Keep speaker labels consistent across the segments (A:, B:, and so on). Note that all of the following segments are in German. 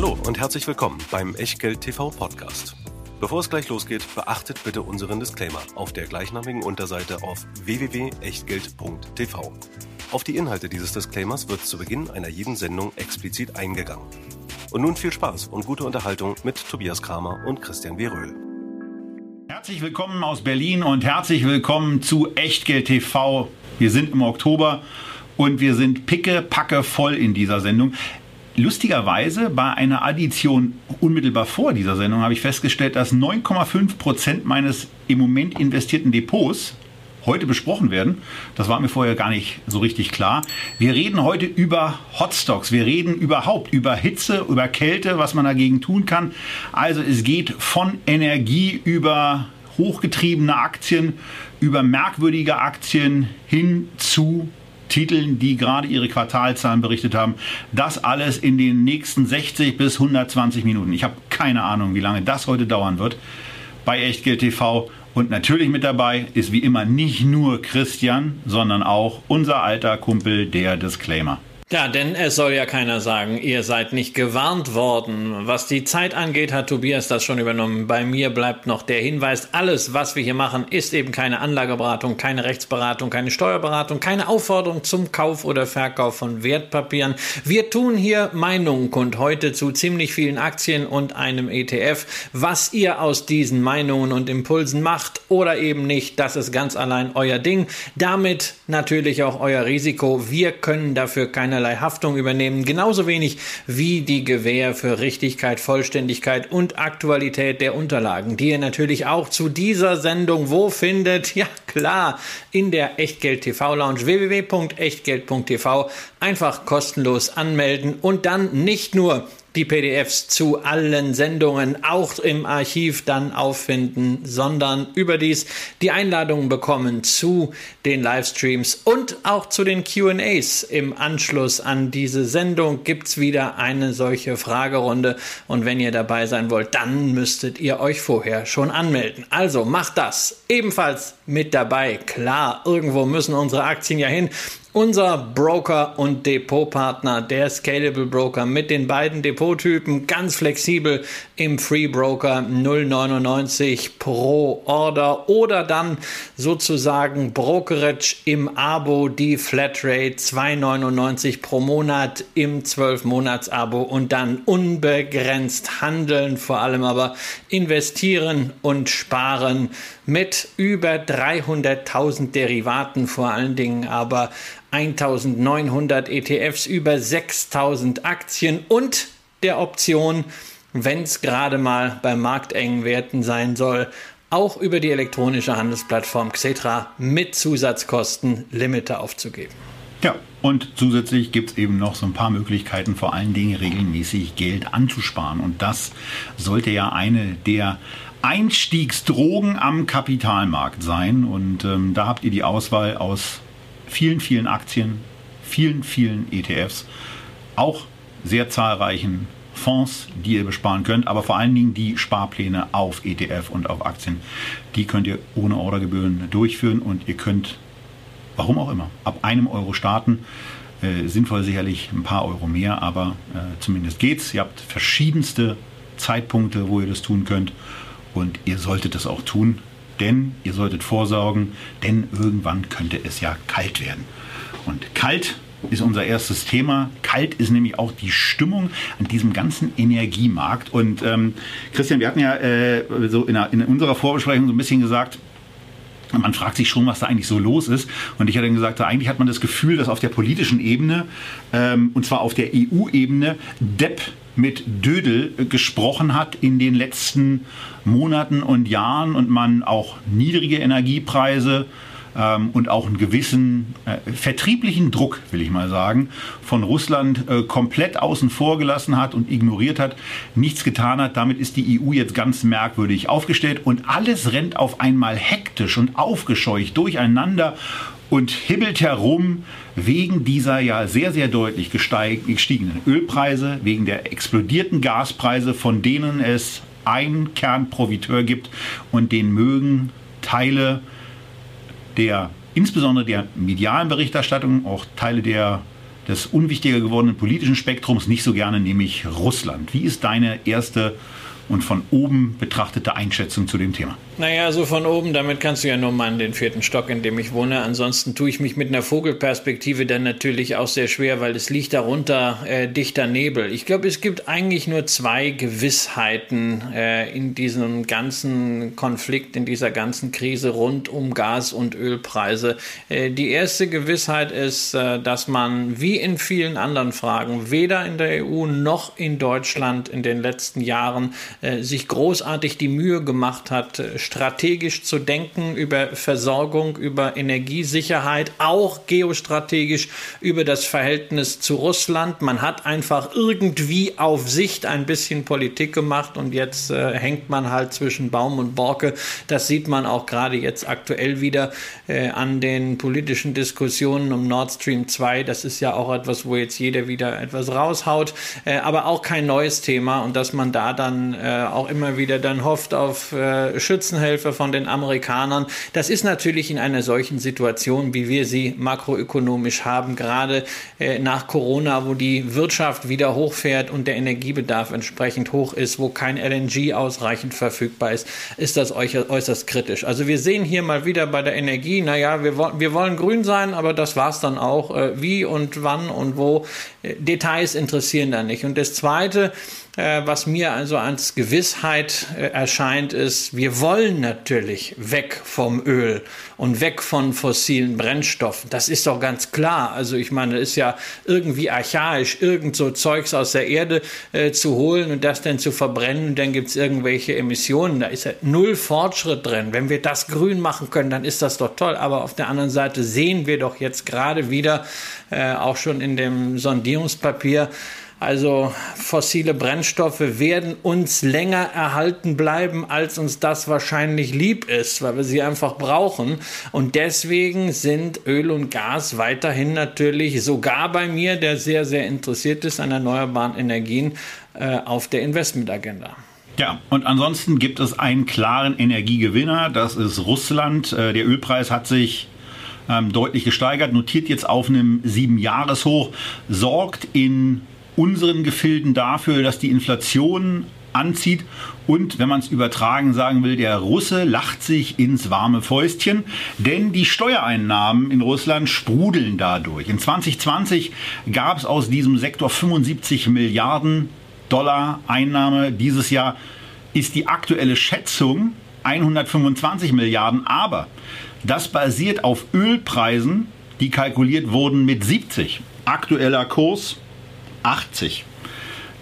A: Hallo und herzlich willkommen beim Echtgeld TV Podcast. Bevor es gleich losgeht, beachtet bitte unseren Disclaimer auf der gleichnamigen Unterseite auf www.echtgeld.tv. Auf die Inhalte dieses Disclaimers wird zu Beginn einer jeden Sendung explizit eingegangen. Und nun viel Spaß und gute Unterhaltung mit Tobias Kramer und Christian Weröhl.
B: Herzlich willkommen aus Berlin und herzlich willkommen zu Echtgeld TV. Wir sind im Oktober und wir sind picke, packe voll in dieser Sendung. Lustigerweise bei einer Addition unmittelbar vor dieser Sendung habe ich festgestellt, dass 9,5 Prozent meines im Moment investierten Depots heute besprochen werden. Das war mir vorher gar nicht so richtig klar. Wir reden heute über Hotstocks. Wir reden überhaupt über Hitze, über Kälte, was man dagegen tun kann. Also es geht von Energie über hochgetriebene Aktien, über merkwürdige Aktien hin zu Titeln, die gerade ihre Quartalzahlen berichtet haben. Das alles in den nächsten 60 bis 120 Minuten. Ich habe keine Ahnung, wie lange das heute dauern wird bei Echtgeld TV. Und natürlich mit dabei ist wie immer nicht nur Christian, sondern auch unser alter Kumpel, der Disclaimer.
C: Ja, denn es soll ja keiner sagen, ihr seid nicht gewarnt worden. Was die Zeit angeht, hat Tobias das schon übernommen. Bei mir bleibt noch der Hinweis, alles, was wir hier machen, ist eben keine Anlageberatung, keine Rechtsberatung, keine Steuerberatung, keine Aufforderung zum Kauf oder Verkauf von Wertpapieren. Wir tun hier Meinungen kund heute zu ziemlich vielen Aktien und einem ETF. Was ihr aus diesen Meinungen und Impulsen macht oder eben nicht, das ist ganz allein euer Ding. Damit natürlich auch euer Risiko. Wir können dafür keine keinerlei Haftung übernehmen, genauso wenig wie die Gewähr für Richtigkeit, Vollständigkeit und Aktualität der Unterlagen, die ihr natürlich auch zu dieser Sendung wo findet? Ja klar, in der Echtgeld TV Lounge www.echtgeld.tv einfach kostenlos anmelden und dann nicht nur die PDFs zu allen Sendungen auch im Archiv dann auffinden, sondern überdies die Einladungen bekommen zu den Livestreams und auch zu den QAs. Im Anschluss an diese Sendung gibt es wieder eine solche Fragerunde und wenn ihr dabei sein wollt, dann müsstet ihr euch vorher schon anmelden. Also macht das ebenfalls mit dabei. Klar, irgendwo müssen unsere Aktien ja hin unser Broker und Depotpartner, der Scalable Broker mit den beiden Depottypen, ganz flexibel im Free Broker 0,99 pro Order oder dann sozusagen Brokerage im Abo, die Flatrate 2,99 pro Monat im 12-Monats-Abo und dann unbegrenzt handeln, vor allem aber investieren und sparen mit über 300.000 Derivaten vor allen Dingen, aber 1900 ETFs, über 6000 Aktien und der Option, wenn es gerade mal bei marktengen Werten sein soll, auch über die elektronische Handelsplattform Xetra mit Zusatzkosten Limite aufzugeben.
B: Ja, und zusätzlich gibt es eben noch so ein paar Möglichkeiten, vor allen Dingen regelmäßig Geld anzusparen. Und das sollte ja eine der Einstiegsdrogen am Kapitalmarkt sein. Und ähm, da habt ihr die Auswahl aus vielen, vielen Aktien, vielen, vielen ETFs, auch sehr zahlreichen Fonds, die ihr besparen könnt, aber vor allen Dingen die Sparpläne auf ETF und auf Aktien. Die könnt ihr ohne Ordergebühren durchführen und ihr könnt, warum auch immer, ab einem Euro starten. Äh, sinnvoll sicherlich ein paar Euro mehr, aber äh, zumindest geht's. Ihr habt verschiedenste Zeitpunkte, wo ihr das tun könnt und ihr solltet es auch tun denn ihr solltet vorsorgen, denn irgendwann könnte es ja kalt werden. Und kalt ist unser erstes Thema. Kalt ist nämlich auch die Stimmung an diesem ganzen Energiemarkt. Und ähm, Christian, wir hatten ja äh, so in, in, unserer Vorbesprechung so ein bisschen gesagt, man fragt sich schon, was da eigentlich so los ist. Und ich hatte dann gesagt, eigentlich hat man das Gefühl, dass auf der politischen Ebene, ähm, und zwar auf der EU-Ebene, Depp mit Dödel gesprochen hat in den letzten Monaten und Jahren und man auch niedrige Energiepreise ähm, und auch einen gewissen äh, vertrieblichen Druck, will ich mal sagen, von Russland äh, komplett außen vor gelassen hat und ignoriert hat, nichts getan hat. Damit ist die EU jetzt ganz merkwürdig aufgestellt und alles rennt auf einmal hektisch und aufgescheucht durcheinander und hibbelt herum wegen dieser ja sehr, sehr deutlich gestiegenen Ölpreise, wegen der explodierten Gaspreise, von denen es einen Kernprofiteur gibt und den mögen Teile der, insbesondere der medialen Berichterstattung, auch Teile der des unwichtiger gewordenen politischen Spektrums nicht so gerne, nämlich Russland. Wie ist deine erste und von oben betrachtete Einschätzung zu dem Thema?
C: Naja, so von oben, damit kannst du ja nur mal in den vierten Stock, in dem ich wohne. Ansonsten tue ich mich mit einer Vogelperspektive dann natürlich auch sehr schwer, weil es liegt darunter äh, dichter Nebel. Ich glaube, es gibt eigentlich nur zwei Gewissheiten äh, in diesem ganzen Konflikt, in dieser ganzen Krise rund um Gas- und Ölpreise. Äh, die erste Gewissheit ist, äh, dass man wie in vielen anderen Fragen weder in der EU noch in Deutschland in den letzten Jahren äh, sich großartig die Mühe gemacht hat, strategisch zu denken über Versorgung, über Energiesicherheit, auch geostrategisch über das Verhältnis zu Russland. Man hat einfach irgendwie auf Sicht ein bisschen Politik gemacht und jetzt äh, hängt man halt zwischen Baum und Borke. Das sieht man auch gerade jetzt aktuell wieder äh, an den politischen Diskussionen um Nord Stream 2. Das ist ja auch etwas, wo jetzt jeder wieder etwas raushaut, äh, aber auch kein neues Thema und dass man da dann äh, auch immer wieder dann hofft auf äh, Schützenhilfe von den Amerikanern. Das ist natürlich in einer solchen Situation, wie wir sie makroökonomisch haben, gerade äh, nach Corona, wo die Wirtschaft wieder hochfährt und der Energiebedarf entsprechend hoch ist, wo kein LNG ausreichend verfügbar ist, ist das äußerst kritisch. Also wir sehen hier mal wieder bei der Energie, naja, wir, wir wollen grün sein, aber das war es dann auch. Äh, wie und wann und wo, äh, Details interessieren da nicht. Und das Zweite, was mir also als Gewissheit äh, erscheint, ist, wir wollen natürlich weg vom Öl und weg von fossilen Brennstoffen. Das ist doch ganz klar. Also ich meine, es ist ja irgendwie archaisch, irgend so Zeugs aus der Erde äh, zu holen und das dann zu verbrennen und dann gibt es irgendwelche Emissionen. Da ist ja null Fortschritt drin. Wenn wir das grün machen können, dann ist das doch toll. Aber auf der anderen Seite sehen wir doch jetzt gerade wieder, äh, auch schon in dem Sondierungspapier, also fossile Brennstoffe werden uns länger erhalten bleiben, als uns das wahrscheinlich lieb ist, weil wir sie einfach brauchen. Und deswegen sind Öl und Gas weiterhin natürlich sogar bei mir, der sehr, sehr interessiert ist an erneuerbaren Energien, äh, auf der Investmentagenda.
B: Ja, und ansonsten gibt es einen klaren Energiegewinner, das ist Russland. Äh, der Ölpreis hat sich ähm, deutlich gesteigert, notiert jetzt auf einem Siebenjahreshoch, sorgt in unseren Gefilden dafür, dass die Inflation anzieht. Und wenn man es übertragen sagen will, der Russe lacht sich ins warme Fäustchen, denn die Steuereinnahmen in Russland sprudeln dadurch. In 2020 gab es aus diesem Sektor 75 Milliarden Dollar Einnahme. Dieses Jahr ist die aktuelle Schätzung 125 Milliarden, aber das basiert auf Ölpreisen, die kalkuliert wurden mit 70. Aktueller Kurs 80.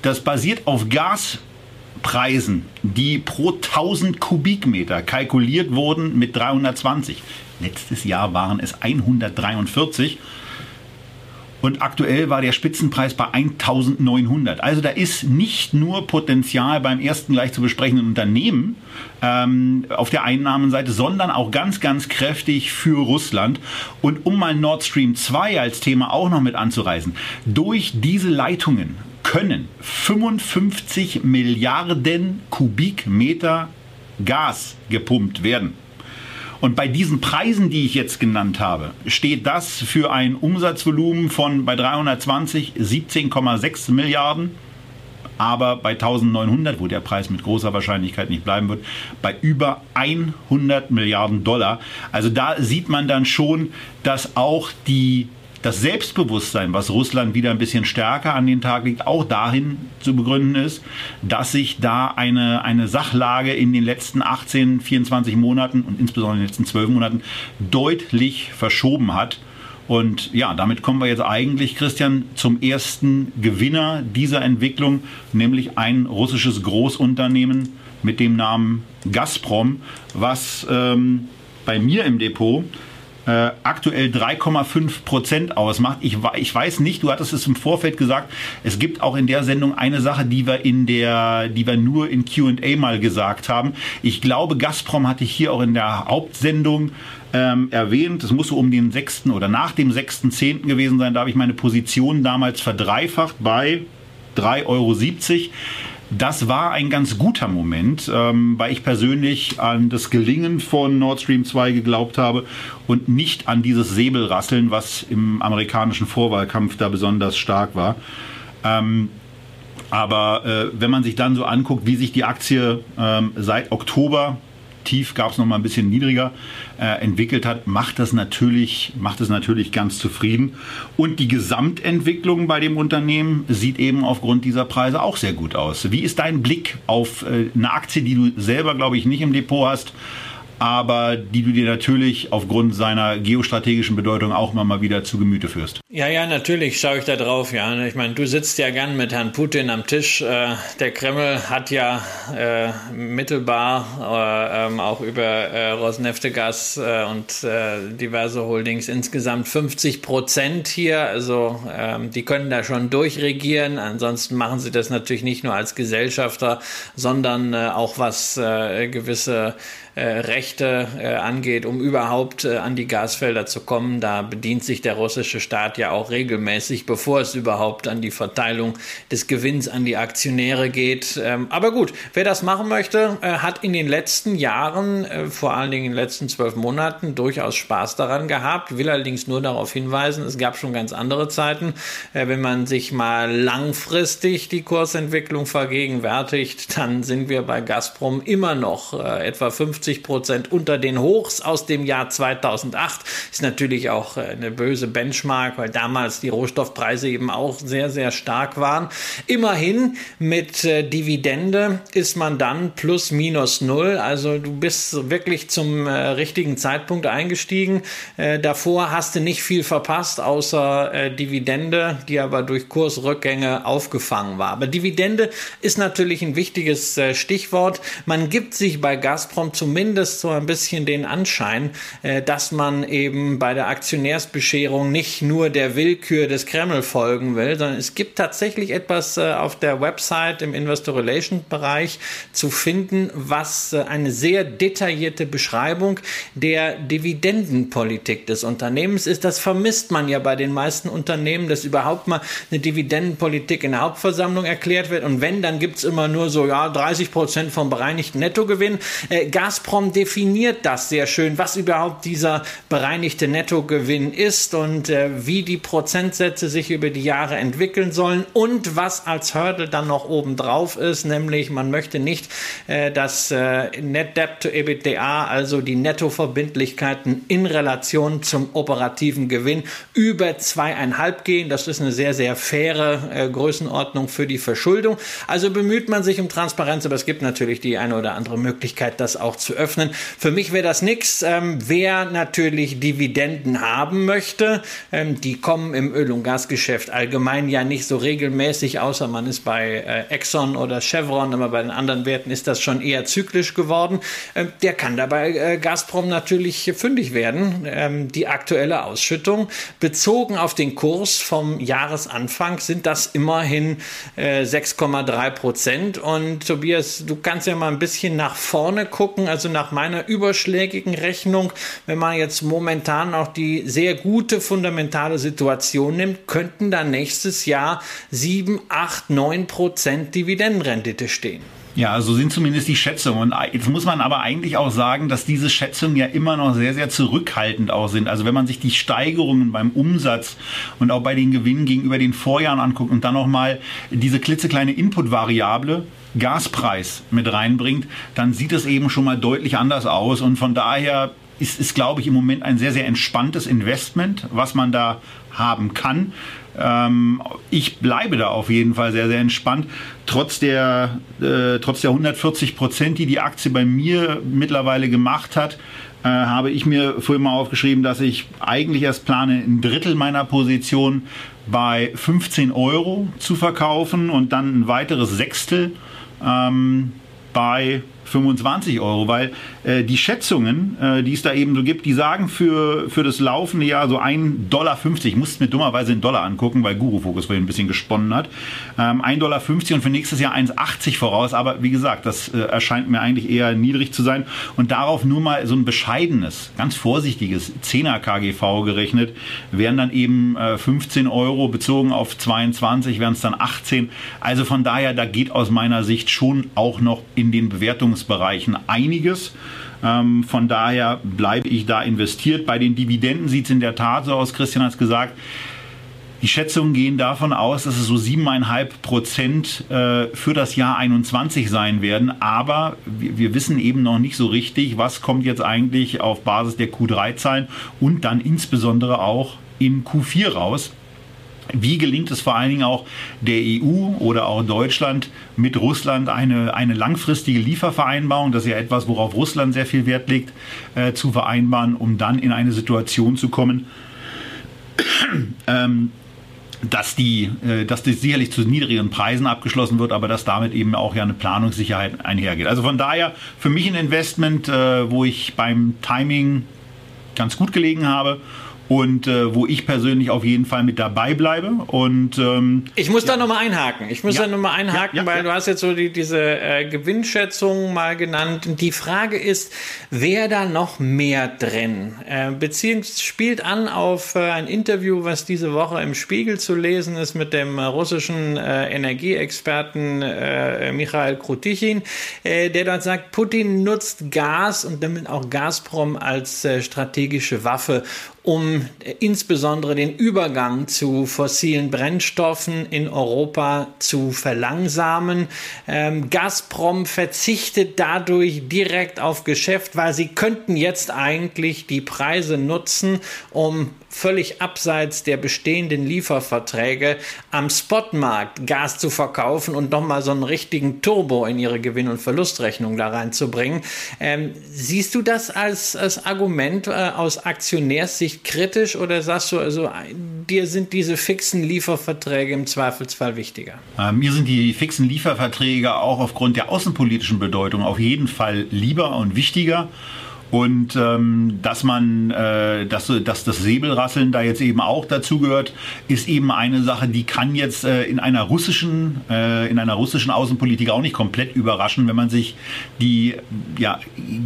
B: Das basiert auf Gaspreisen, die pro 1000 Kubikmeter kalkuliert wurden mit 320. Letztes Jahr waren es 143 und aktuell war der Spitzenpreis bei 1900. Also da ist nicht nur Potenzial beim ersten gleich zu besprechenden Unternehmen ähm, auf der Einnahmenseite, sondern auch ganz, ganz kräftig für Russland. Und um mal Nord Stream 2 als Thema auch noch mit anzureißen, durch diese Leitungen können 55 Milliarden Kubikmeter Gas gepumpt werden. Und bei diesen Preisen, die ich jetzt genannt habe, steht das für ein Umsatzvolumen von bei 320 17,6 Milliarden, aber bei 1900, wo der Preis mit großer Wahrscheinlichkeit nicht bleiben wird, bei über 100 Milliarden Dollar. Also da sieht man dann schon, dass auch die das Selbstbewusstsein, was Russland wieder ein bisschen stärker an den Tag legt, auch dahin zu begründen ist, dass sich da eine, eine Sachlage in den letzten 18, 24 Monaten und insbesondere in den letzten 12 Monaten deutlich verschoben hat. Und ja, damit kommen wir jetzt eigentlich, Christian, zum ersten Gewinner dieser Entwicklung, nämlich ein russisches Großunternehmen mit dem Namen Gazprom, was ähm, bei mir im Depot äh, aktuell 3,5 Prozent ausmacht. Ich, ich weiß nicht, du hattest es im Vorfeld gesagt, es gibt auch in der Sendung eine Sache, die wir in der, die wir nur in Q&A mal gesagt haben. Ich glaube, Gazprom hatte ich hier auch in der Hauptsendung ähm, erwähnt. Es muss so um den 6. oder nach dem 6.10. gewesen sein. Da habe ich meine Position damals verdreifacht bei 3,70 Euro. Das war ein ganz guter Moment, ähm, weil ich persönlich an das Gelingen von Nord Stream 2 geglaubt habe und nicht an dieses Säbelrasseln, was im amerikanischen Vorwahlkampf da besonders stark war. Ähm, aber äh, wenn man sich dann so anguckt, wie sich die Aktie ähm, seit Oktober tief gab es noch mal ein bisschen niedriger äh, entwickelt hat, macht das natürlich macht es natürlich ganz zufrieden und die Gesamtentwicklung bei dem Unternehmen sieht eben aufgrund dieser Preise auch sehr gut aus. Wie ist dein Blick auf äh, eine Aktie, die du selber glaube ich nicht im Depot hast? Aber die du dir natürlich aufgrund seiner geostrategischen Bedeutung auch immer mal wieder zu Gemüte führst.
C: Ja, ja, natürlich schaue ich da drauf. Ja, ich meine, du sitzt ja gern mit Herrn Putin am Tisch. Äh, der Kreml hat ja äh, mittelbar äh, ähm, auch über äh, Rosneftegas äh, und äh, diverse Holdings insgesamt 50 Prozent hier. Also ähm, die können da schon durchregieren. Ansonsten machen sie das natürlich nicht nur als Gesellschafter, sondern auch was gewisse Rechte äh, angeht, um überhaupt äh, an die Gasfelder zu kommen. Da bedient sich der russische Staat ja auch regelmäßig, bevor es überhaupt an die Verteilung des Gewinns an die Aktionäre geht. Ähm, aber gut, wer das machen möchte, äh, hat in den letzten Jahren, äh, vor allen Dingen in den letzten zwölf Monaten, durchaus Spaß daran gehabt. Will allerdings nur darauf hinweisen, es gab schon ganz andere Zeiten. Äh, wenn man sich mal langfristig die Kursentwicklung vergegenwärtigt, dann sind wir bei Gazprom immer noch etwa 50 50 Prozent unter den Hochs aus dem Jahr 2008. Ist natürlich auch äh, eine böse Benchmark, weil damals die Rohstoffpreise eben auch sehr, sehr stark waren. Immerhin mit äh, Dividende ist man dann plus minus null. Also du bist wirklich zum äh, richtigen Zeitpunkt eingestiegen. Davor hast du nicht viel verpasst, außer Dividende, die aber durch Kursrückgänge aufgefangen war. Aber Dividende ist natürlich ein wichtiges Stichwort. Man gibt sich bei Gazprom zum zumindest so ein bisschen den Anschein, äh, dass man eben bei der Aktionärsbescherung nicht nur der Willkür des Kreml folgen will, sondern es gibt tatsächlich etwas äh, auf der Website im Investor Relations Bereich zu finden, was äh, eine sehr detaillierte Beschreibung der Dividendenpolitik des Unternehmens ist. Das vermisst man ja bei den meisten Unternehmen, dass überhaupt mal eine Dividendenpolitik in der Hauptversammlung erklärt wird. Und wenn, dann gibt es immer nur so, ja, 30 Prozent vom bereinigten Nettogewinn. Äh, Gazprom Gazprom definiert das sehr schön, was überhaupt dieser bereinigte Nettogewinn ist und äh, wie die Prozentsätze sich über die Jahre entwickeln sollen und was als Hurdle dann noch oben drauf ist, nämlich man möchte nicht, äh, dass äh, Net Debt to EBITDA, also die Nettoverbindlichkeiten in Relation zum operativen Gewinn über zweieinhalb gehen. Das ist eine sehr, sehr faire äh, Größenordnung für die Verschuldung. Also bemüht man sich um Transparenz, aber es gibt natürlich die eine oder andere Möglichkeit, das auch zu öffnen. Für mich wäre das nichts. Ähm, wer natürlich Dividenden haben möchte, ähm, die kommen im Öl- und Gasgeschäft allgemein ja nicht so regelmäßig, außer man ist bei äh, Exxon oder Chevron, aber bei den anderen Werten ist das schon eher zyklisch geworden. Ähm, der kann dabei äh, Gazprom natürlich fündig werden. Ähm, die aktuelle Ausschüttung bezogen auf den Kurs vom Jahresanfang sind das immerhin äh, 6,3 Prozent. Und Tobias, du kannst ja mal ein bisschen nach vorne gucken. Also also nach meiner überschlägigen Rechnung, wenn man jetzt momentan auch die sehr gute fundamentale Situation nimmt, könnten da nächstes Jahr 7, 8, 9 Prozent Dividendenrendite stehen.
B: Ja, so sind zumindest die Schätzungen. Und jetzt muss man aber eigentlich auch sagen, dass diese Schätzungen ja immer noch sehr, sehr zurückhaltend auch sind. Also wenn man sich die Steigerungen beim Umsatz und auch bei den Gewinnen gegenüber den Vorjahren anguckt und dann nochmal diese klitzekleine Input-Variable, Gaspreis mit reinbringt, dann sieht es eben schon mal deutlich anders aus. Und von daher ist, ist glaube ich, im Moment ein sehr, sehr entspanntes Investment, was man da haben kann. Ähm, ich bleibe da auf jeden Fall sehr, sehr entspannt. Trotz der, äh, trotz der 140 Prozent, die die Aktie bei mir mittlerweile gemacht hat, äh, habe ich mir vorhin mal aufgeschrieben, dass ich eigentlich erst plane, ein Drittel meiner Position bei 15 Euro zu verkaufen und dann ein weiteres Sechstel ähm, bei 25 Euro, weil äh, die Schätzungen, äh, die es da eben so gibt, die sagen für, für das laufende Jahr so 1,50 Dollar, ich musste mir dummerweise in Dollar angucken, weil Guru Focus vorhin ein bisschen gesponnen hat, ähm, 1,50 Dollar und für nächstes Jahr 1,80 voraus, aber wie gesagt, das äh, erscheint mir eigentlich eher niedrig zu sein. Und darauf nur mal so ein bescheidenes, ganz vorsichtiges 10er KGV gerechnet, wären dann eben äh, 15 Euro bezogen auf 22, wären es dann 18, also von daher, da geht aus meiner Sicht schon auch noch in den Bewertungs Bereichen einiges. Ähm, von daher bleibe ich da investiert. Bei den Dividenden sieht es in der Tat so aus, Christian hat es gesagt, die Schätzungen gehen davon aus, dass es so 7,5 Prozent äh, für das Jahr 21 sein werden. Aber wir, wir, wissen eben noch nicht so richtig, was kommt jetzt eigentlich auf Basis der Q3-Zahlen und dann insbesondere auch in Q4 raus. Wie gelingt es vor allen Dingen auch der EU oder auch Deutschland mit Russland eine, eine langfristige Liefervereinbarung, das ist ja etwas, worauf Russland sehr viel Wert legt, äh, zu vereinbaren, um dann in eine Situation zu kommen, ähm, dass die, äh, dass das sicherlich zu niedrigeren Preisen abgeschlossen wird, aber dass damit eben auch ja eine Planungssicherheit einhergeht. Also von daher für mich ein Investment, äh, wo ich beim Timing ganz gut gelegen habe und äh, wo ich persönlich auf jeden Fall mit dabei bleibe. Und ähm,
C: ich muss ja. da nochmal einhaken. Ich muss ja. da nochmal einhaken, ja, weil du hast jetzt so die, diese äh, Gewinnschätzung mal genannt. Die Frage ist, wer da noch mehr drin? Äh, beziehungsweise spielt an auf äh, ein Interview, was diese Woche im Spiegel zu lesen ist mit dem russischen äh, Energieexperten äh, Michael Krutichin, äh, der dort sagt, Putin nutzt Gas und damit auch Gazprom als äh, strategische Waffe, um insbesondere den Übergang zu fossilen Brennstoffen in Europa zu verlangsamen. Ähm, Gazprom verzichtet dadurch direkt auf Geschäft, weil sie könnten jetzt eigentlich die Preise nutzen, um völlig abseits der bestehenden Lieferverträge am Spotmarkt Gas zu verkaufen und nochmal so einen richtigen Turbo in ihre Gewinn- und Verlustrechnung da reinzubringen. Ähm, siehst du das als, als Argument äh, aus Kritisch oder sagst du, also dir sind diese fixen Lieferverträge im Zweifelsfall wichtiger?
B: Äh, mir sind die fixen Lieferverträge auch aufgrund der außenpolitischen Bedeutung auf jeden Fall lieber und wichtiger. Und ähm, dass man, äh, dass, dass das Säbelrasseln da jetzt eben auch dazu gehört, ist eben eine Sache, die kann jetzt äh, in einer russischen, äh, in einer russischen Außenpolitik auch nicht komplett überraschen, wenn man sich die ja,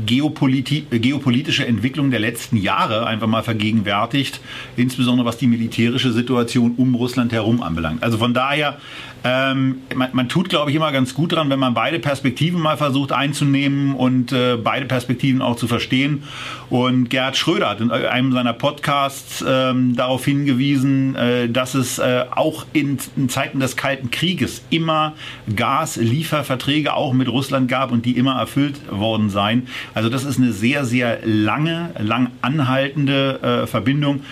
B: Geopoliti geopolitische Entwicklung der letzten Jahre einfach mal vergegenwärtigt, insbesondere was die militärische Situation um Russland herum anbelangt. Also von daher ähm, man, man, tut, glaube ich, immer ganz gut dran, wenn man beide Perspektiven mal versucht einzunehmen und äh, beide Perspektiven auch zu verstehen. Und Gerhard Schröder hat in einem seiner Podcasts ähm, darauf hingewiesen, äh, dass es äh, auch in, in, Zeiten des Kalten Krieges immer Gaslieferverträge auch mit Russland gab und die immer erfüllt worden seien. Also das ist eine sehr, sehr lange, lang anhaltende äh, Verbindung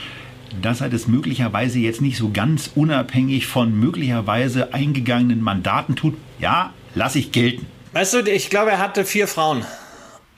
B: dass er das möglicherweise jetzt nicht so ganz unabhängig von möglicherweise eingegangenen Mandaten tut, ja, lasse ich gelten.
C: Weißt du, ich glaube, er hatte vier Frauen,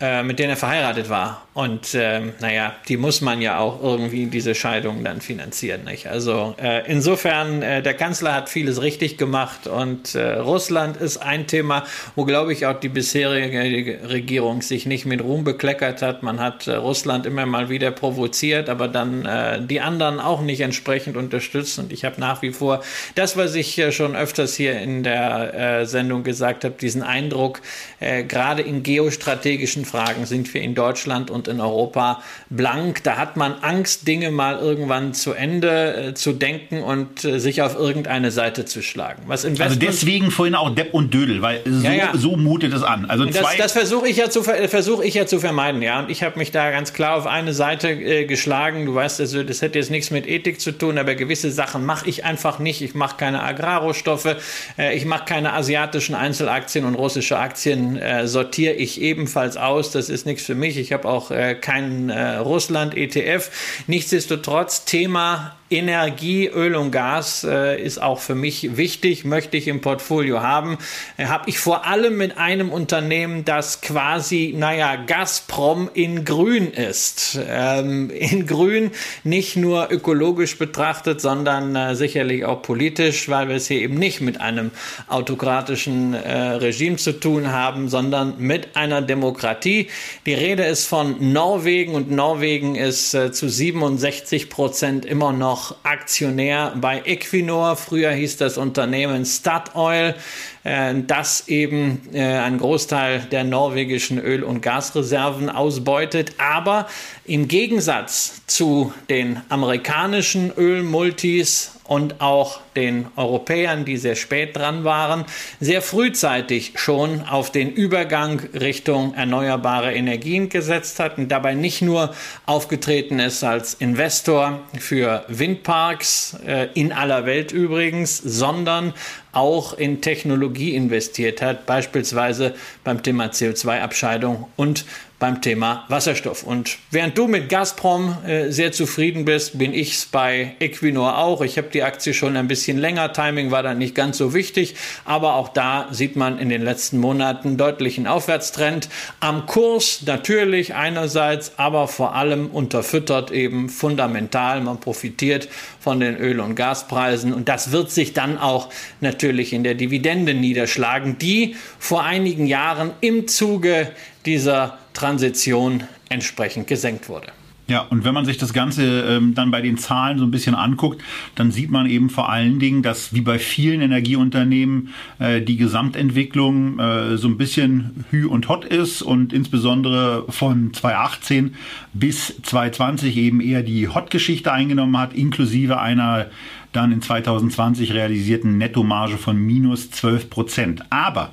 C: äh, mit denen er verheiratet war. Und ähm, naja, die muss man ja auch irgendwie diese Scheidung dann finanzieren. Nicht? Also äh, insofern, äh, der Kanzler hat vieles richtig gemacht und äh, Russland ist ein Thema, wo glaube ich auch die bisherige Regierung sich nicht mit Ruhm bekleckert hat. Man hat äh, Russland immer mal wieder provoziert, aber dann äh, die anderen auch nicht entsprechend unterstützt. Und ich habe nach wie vor das, was ich äh, schon öfters hier in der äh, Sendung gesagt habe, diesen Eindruck, äh, gerade in geostrategischen Fragen sind wir in Deutschland und in Europa blank. Da hat man Angst, Dinge mal irgendwann zu Ende äh, zu denken und äh, sich auf irgendeine Seite zu schlagen.
B: Was also deswegen vorhin auch Depp und Dödel, weil so, ja, ja. so mutet es an. Also
C: das, das versuche ich, ja zu, versuch ich ja zu vermeiden. Ja? Und ich habe mich da ganz klar auf eine Seite äh, geschlagen. Du weißt, also, das hätte jetzt nichts mit Ethik zu tun, aber gewisse Sachen mache ich einfach nicht. Ich mache keine Agrarrohstoffe, äh, ich mache keine asiatischen Einzelaktien und russische Aktien äh, sortiere ich ebenfalls aus. Das ist nichts für mich. Ich habe auch äh, kein äh, Russland-ETF. Nichtsdestotrotz, Thema Energie, Öl und Gas äh, ist auch für mich wichtig, möchte ich im Portfolio haben. Äh, Habe ich vor allem mit einem Unternehmen, das quasi, naja, Gazprom in Grün ist. Ähm, in Grün nicht nur ökologisch betrachtet, sondern äh, sicherlich auch politisch, weil wir es hier eben nicht mit einem autokratischen äh, Regime zu tun haben, sondern mit einer Demokratie. Die Rede ist von Norwegen und Norwegen ist äh, zu 67 Prozent immer noch noch Aktionär bei Equinor. Früher hieß das Unternehmen Statoil, das eben äh, einen Großteil der norwegischen Öl- und Gasreserven ausbeutet. Aber im Gegensatz zu den amerikanischen Ölmultis und auch den Europäern, die sehr spät dran waren, sehr frühzeitig schon auf den Übergang Richtung erneuerbare Energien gesetzt hat und dabei nicht nur aufgetreten ist als Investor für Windparks äh, in aller Welt übrigens, sondern auch in Technologie investiert hat, beispielsweise beim Thema CO2-Abscheidung und beim Thema Wasserstoff. Und während du mit Gazprom äh, sehr zufrieden bist, bin ich bei Equinor auch. Ich habe die Aktie schon ein bisschen länger. Timing war dann nicht ganz so wichtig, aber auch da sieht man in den letzten Monaten deutlichen Aufwärtstrend am Kurs natürlich einerseits, aber vor allem unterfüttert eben fundamental. Man profitiert von den Öl- und Gaspreisen und das wird sich dann auch natürlich in der Dividende niederschlagen, die vor einigen Jahren im Zuge dieser Transition entsprechend gesenkt wurde.
B: Ja, und wenn man sich das Ganze ähm, dann bei den Zahlen so ein bisschen anguckt, dann sieht man eben vor allen Dingen, dass wie bei vielen Energieunternehmen äh, die Gesamtentwicklung äh, so ein bisschen hü und hot ist und insbesondere von 2018 bis 2020 eben eher die Hot-Geschichte eingenommen hat, inklusive einer dann in 2020 realisierten Nettomarge von minus 12 Prozent. Aber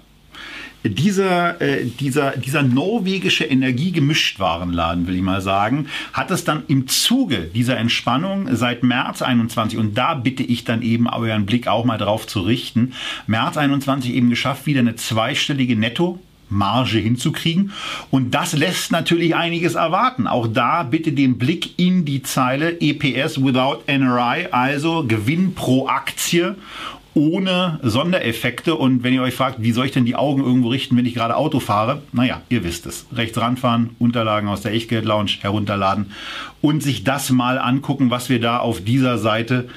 B: dieser, äh, dieser, dieser norwegische Energiegemischtwarenladen, will ich mal sagen, hat es dann im Zuge dieser Entspannung seit März 21, und da bitte ich dann eben euren Blick auch mal drauf zu richten, März 21 eben geschafft, wieder eine zweistellige Netto Marge hinzukriegen. Und das lässt natürlich einiges erwarten. Auch da bitte den Blick in die Zeile EPS without NRI, also Gewinn pro Aktie ohne Sondereffekte. Und wenn ihr euch fragt, wie soll ich denn die Augen irgendwo richten, wenn ich gerade Auto fahre? Naja, ihr wisst es. Rechts ranfahren, Unterlagen aus der Echtgeld-Lounge herunterladen und sich das mal angucken, was wir da auf dieser Seite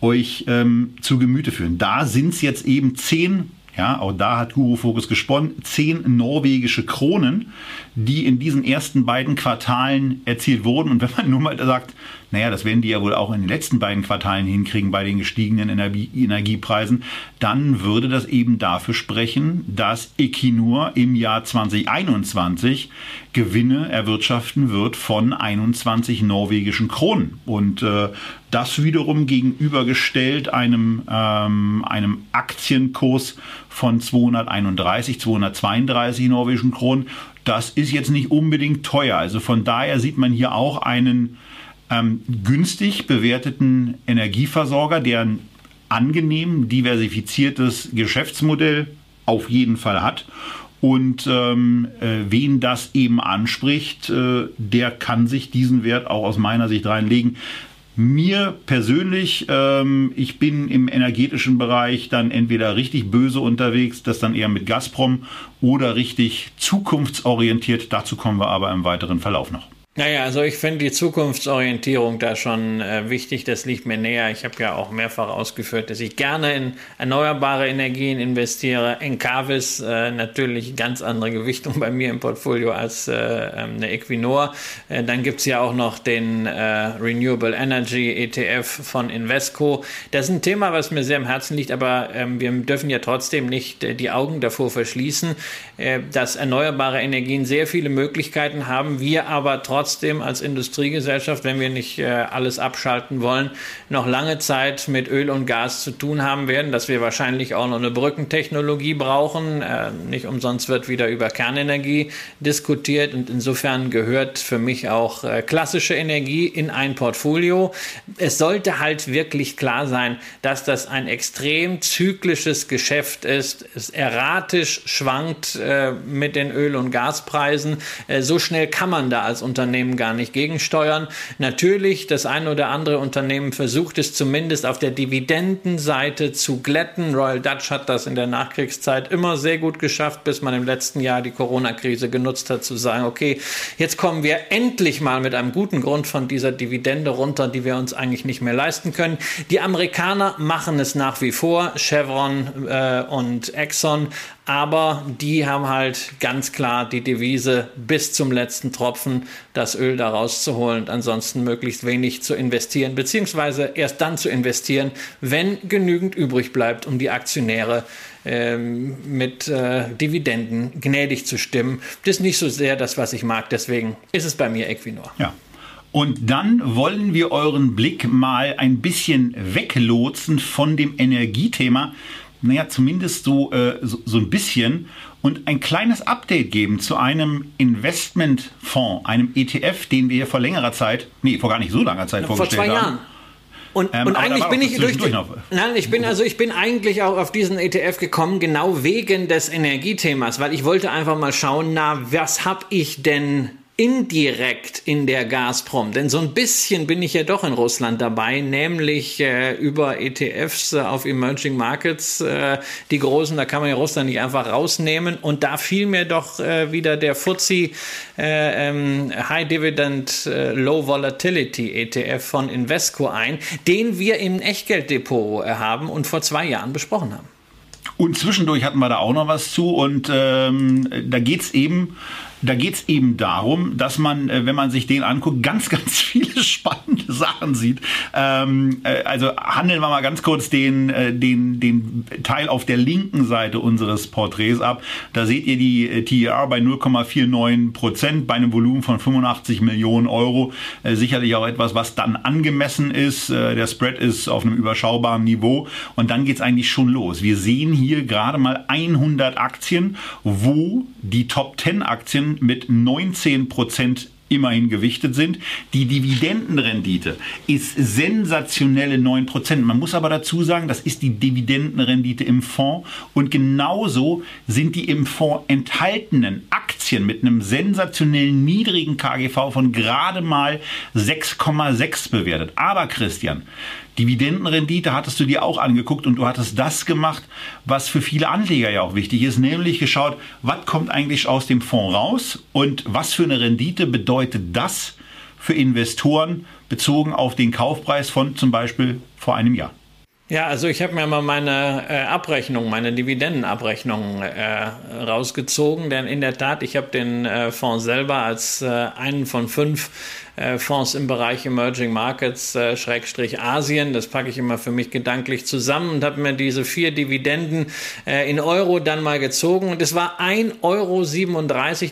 B: euch ähm, zu Gemüte führen. Da sind es jetzt eben zehn ja, auch da hat Guru Focus gesponnen. Zehn norwegische Kronen, die in diesen ersten beiden Quartalen erzielt wurden. Und wenn man nur mal sagt, naja, das werden die ja wohl auch in den letzten beiden Quartalen hinkriegen bei den gestiegenen Energie Energiepreisen, dann würde das eben dafür sprechen, dass Equinor im Jahr 2021 Gewinne erwirtschaften wird von 21 norwegischen Kronen. Und äh, das wiederum gegenübergestellt einem, ähm, einem Aktienkurs von 231, 232 norwegischen Kronen. Das ist jetzt nicht unbedingt teuer. Also von daher sieht man hier auch einen ähm, günstig bewerteten Energieversorger, der ein angenehm diversifiziertes Geschäftsmodell auf jeden Fall hat. Und ähm, äh, wen das eben anspricht, äh, der kann sich diesen Wert auch aus meiner Sicht reinlegen. Mir persönlich, ähm, ich bin im energetischen Bereich dann entweder richtig böse unterwegs, das dann eher mit Gazprom, oder richtig zukunftsorientiert. Dazu kommen wir aber im weiteren Verlauf noch.
C: Naja, also ich finde die Zukunftsorientierung da schon äh, wichtig, das liegt mir näher. Ich habe ja auch mehrfach ausgeführt, dass ich gerne in erneuerbare Energien investiere. Encavis äh, natürlich ganz andere Gewichtung bei mir im Portfolio als äh, ähm, eine Equinor. Äh, dann gibt's ja auch noch den äh, Renewable Energy ETF von Invesco. Das ist ein Thema, was mir sehr am Herzen liegt, aber ähm, wir dürfen ja trotzdem nicht äh, die Augen davor verschließen, äh, dass erneuerbare Energien sehr viele Möglichkeiten haben, wir aber trotzdem trotzdem als Industriegesellschaft, wenn wir nicht äh, alles abschalten wollen, noch lange Zeit mit Öl und Gas zu tun haben werden, dass wir wahrscheinlich auch noch eine Brückentechnologie brauchen. Äh, nicht umsonst wird wieder über Kernenergie diskutiert und insofern gehört für mich auch äh, klassische Energie in ein Portfolio. Es sollte halt wirklich klar sein, dass das ein extrem zyklisches Geschäft ist. Es erratisch schwankt äh, mit den Öl- und Gaspreisen. Äh, so schnell kann man da als Unternehmen Unternehmen gar nicht gegensteuern. Natürlich, das eine oder andere Unternehmen versucht es zumindest auf der Dividendenseite zu glätten. Royal Dutch hat das in der Nachkriegszeit immer sehr gut geschafft, bis man im letzten Jahr die Corona-Krise genutzt hat, zu sagen, okay, jetzt kommen wir endlich mal mit einem guten Grund von dieser Dividende runter, die wir uns eigentlich nicht mehr leisten können. Die Amerikaner machen es nach wie vor, Chevron äh, und Exxon, aber die haben halt ganz klar die Devise, bis zum letzten Tropfen das Öl da rauszuholen und ansonsten möglichst wenig zu investieren, beziehungsweise erst dann zu investieren, wenn genügend übrig bleibt, um die Aktionäre ähm, mit äh, Dividenden gnädig zu stimmen. Das ist nicht so sehr das, was ich mag, deswegen ist es bei mir Equinor.
B: Ja. Und dann wollen wir euren Blick mal ein bisschen weglotsen von dem Energiethema naja, zumindest so, äh, so, so ein bisschen und ein kleines Update geben zu einem Investmentfonds, einem ETF, den wir vor längerer Zeit, nee, vor gar nicht so langer Zeit
C: vor
B: vorgestellt
C: zwei
B: haben.
C: Jahren. Und, ähm, und eigentlich bin ich durch,
B: noch.
C: nein, ich bin also ich bin eigentlich auch auf diesen ETF gekommen genau wegen des Energiethemas, weil ich wollte einfach mal schauen, na was habe ich denn indirekt in der Gazprom, denn so ein bisschen bin ich ja doch in Russland dabei, nämlich äh, über ETFs äh, auf Emerging Markets, äh, die großen, da kann man ja Russland nicht einfach rausnehmen und da fiel mir doch äh, wieder der FTSE äh, ähm, High Dividend äh, Low Volatility ETF von Invesco ein, den wir im Echtgelddepot haben und vor zwei Jahren besprochen haben.
B: Und zwischendurch hatten wir da auch noch was zu und ähm, da geht's eben da geht es eben darum, dass man, äh, wenn man sich den anguckt, ganz, ganz viele spannende Sachen sieht. Ähm, äh, also handeln wir mal ganz kurz den, äh, den, den Teil auf der linken Seite unseres Porträts ab. Da seht ihr die TER bei 0,49 Prozent bei einem Volumen von 85 Millionen Euro. Äh, sicherlich auch etwas, was dann angemessen ist. Äh, der Spread ist auf einem überschaubaren Niveau. Und dann geht es eigentlich schon los. Wir sehen hier gerade mal 100 Aktien, wo die Top 10 Aktien mit 19 Prozent immerhin gewichtet sind. Die Dividendenrendite ist sensationelle 9%. Man muss aber dazu sagen, das ist die Dividendenrendite im Fonds und genauso sind die im Fonds enthaltenen Aktien mit einem sensationellen niedrigen KGV von gerade mal 6,6 bewertet. Aber Christian, Dividendenrendite hattest du dir auch angeguckt und du hattest das gemacht, was für viele Anleger ja auch wichtig ist, nämlich geschaut, was kommt eigentlich aus dem Fonds raus und was für eine Rendite bedeutet das für Investoren bezogen auf den Kaufpreis von zum Beispiel vor einem Jahr.
C: Ja, also ich habe mir mal meine äh, Abrechnung, meine Dividendenabrechnung äh, rausgezogen, denn in der Tat, ich habe den äh, Fonds selber als äh, einen von fünf Fonds im Bereich Emerging Markets, äh, Schrägstrich Asien. Das packe ich immer für mich gedanklich zusammen und habe mir diese vier Dividenden äh, in Euro dann mal gezogen. Und es war 1,37 Euro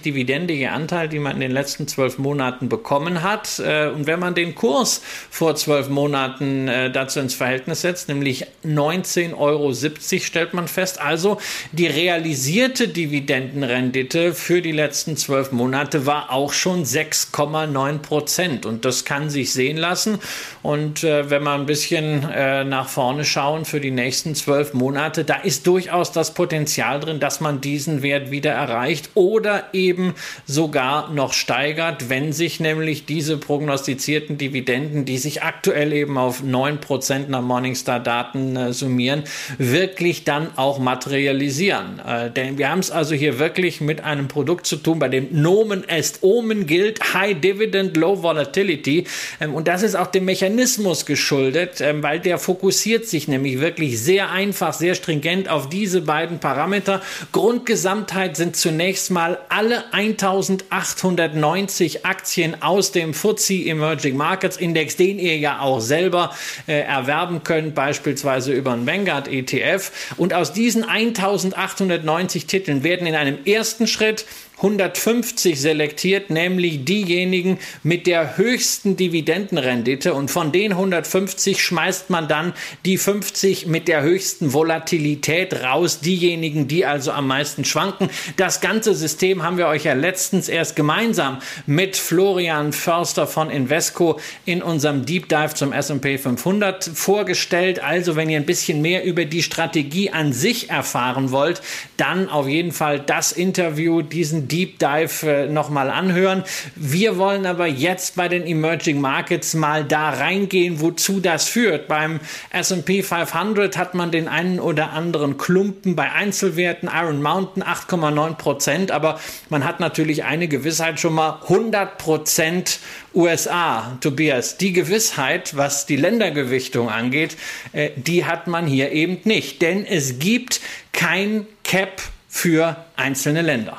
C: Dividende je Anteil, die man in den letzten zwölf Monaten bekommen hat. Äh, und wenn man den Kurs vor zwölf Monaten äh, dazu ins Verhältnis setzt, nämlich 19,70 Euro, stellt man fest. Also die realisierte Dividendenrendite für die letzten zwölf Monate war auch schon 6,9 Prozent. Prozent. Und das kann sich sehen lassen. Und äh, wenn wir ein bisschen äh, nach vorne schauen für die nächsten zwölf Monate, da ist durchaus das Potenzial drin, dass man diesen Wert wieder erreicht oder eben sogar noch steigert, wenn sich nämlich diese prognostizierten Dividenden, die sich aktuell eben auf neun Prozent nach Morningstar-Daten äh, summieren, wirklich dann auch materialisieren. Äh, denn wir haben es also hier wirklich mit einem Produkt zu tun, bei dem Nomen est Omen gilt, High Dividend, Low Volatility. Ähm, und das ist auch dem Mechanismus geschuldet, ähm, weil der fokussiert sich nämlich wirklich sehr einfach, sehr stringent auf diese beiden Parameter. Grundgesamtheit sind zunächst mal alle 1890 Aktien aus dem FTSE Emerging Markets Index, den ihr ja auch selber äh, erwerben könnt, beispielsweise über einen Vanguard ETF. Und aus diesen 1890 Titeln werden in einem ersten Schritt 150 selektiert, nämlich diejenigen mit der höchsten Dividendenrendite und von den 150 schmeißt man dann die 50 mit der höchsten Volatilität raus, diejenigen, die also am meisten schwanken. Das ganze System haben wir euch ja letztens erst gemeinsam mit Florian Förster von Invesco in unserem Deep Dive zum S&P 500 vorgestellt. Also, wenn ihr ein bisschen mehr über die Strategie an sich erfahren wollt, dann auf jeden Fall das Interview, diesen Deep Dive äh, nochmal anhören. Wir wollen aber jetzt bei den Emerging Markets mal da reingehen, wozu das führt. Beim S&P 500 hat man den einen oder anderen Klumpen bei Einzelwerten, Iron Mountain 8,9 Prozent, aber man hat natürlich eine Gewissheit schon mal 100 Prozent USA, Tobias. Die Gewissheit, was die Ländergewichtung angeht, äh, die hat man hier eben nicht, denn es gibt kein Cap für einzelne Länder.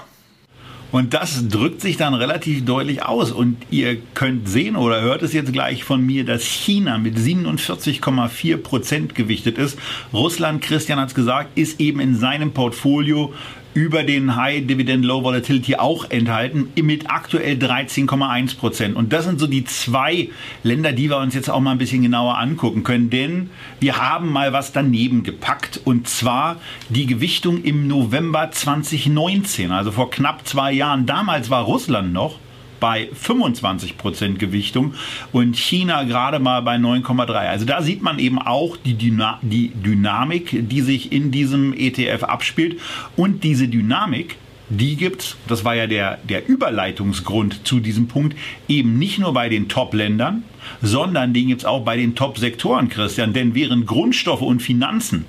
B: Und das drückt sich dann relativ deutlich aus. Und ihr könnt sehen oder hört es jetzt gleich von mir, dass China mit 47,4 Prozent gewichtet ist. Russland, Christian hat es gesagt, ist eben in seinem Portfolio über den High Dividend Low Volatility auch enthalten, mit aktuell 13,1 Prozent. Und das sind so die zwei Länder, die wir uns jetzt auch mal ein bisschen genauer angucken können, denn wir haben mal was daneben gepackt und zwar die Gewichtung im November 2019, also vor knapp zwei Jahren. Damals war Russland noch bei 25 Prozent Gewichtung und China gerade mal bei 9,3. Also da sieht man eben auch die, Dyna die Dynamik, die sich in diesem ETF abspielt und diese Dynamik die gibt's, das war ja der, der Überleitungsgrund zu diesem Punkt, eben nicht nur bei den Top-Ländern, sondern den gibt es auch bei den Top-Sektoren, Christian. Denn während Grundstoffe und Finanzen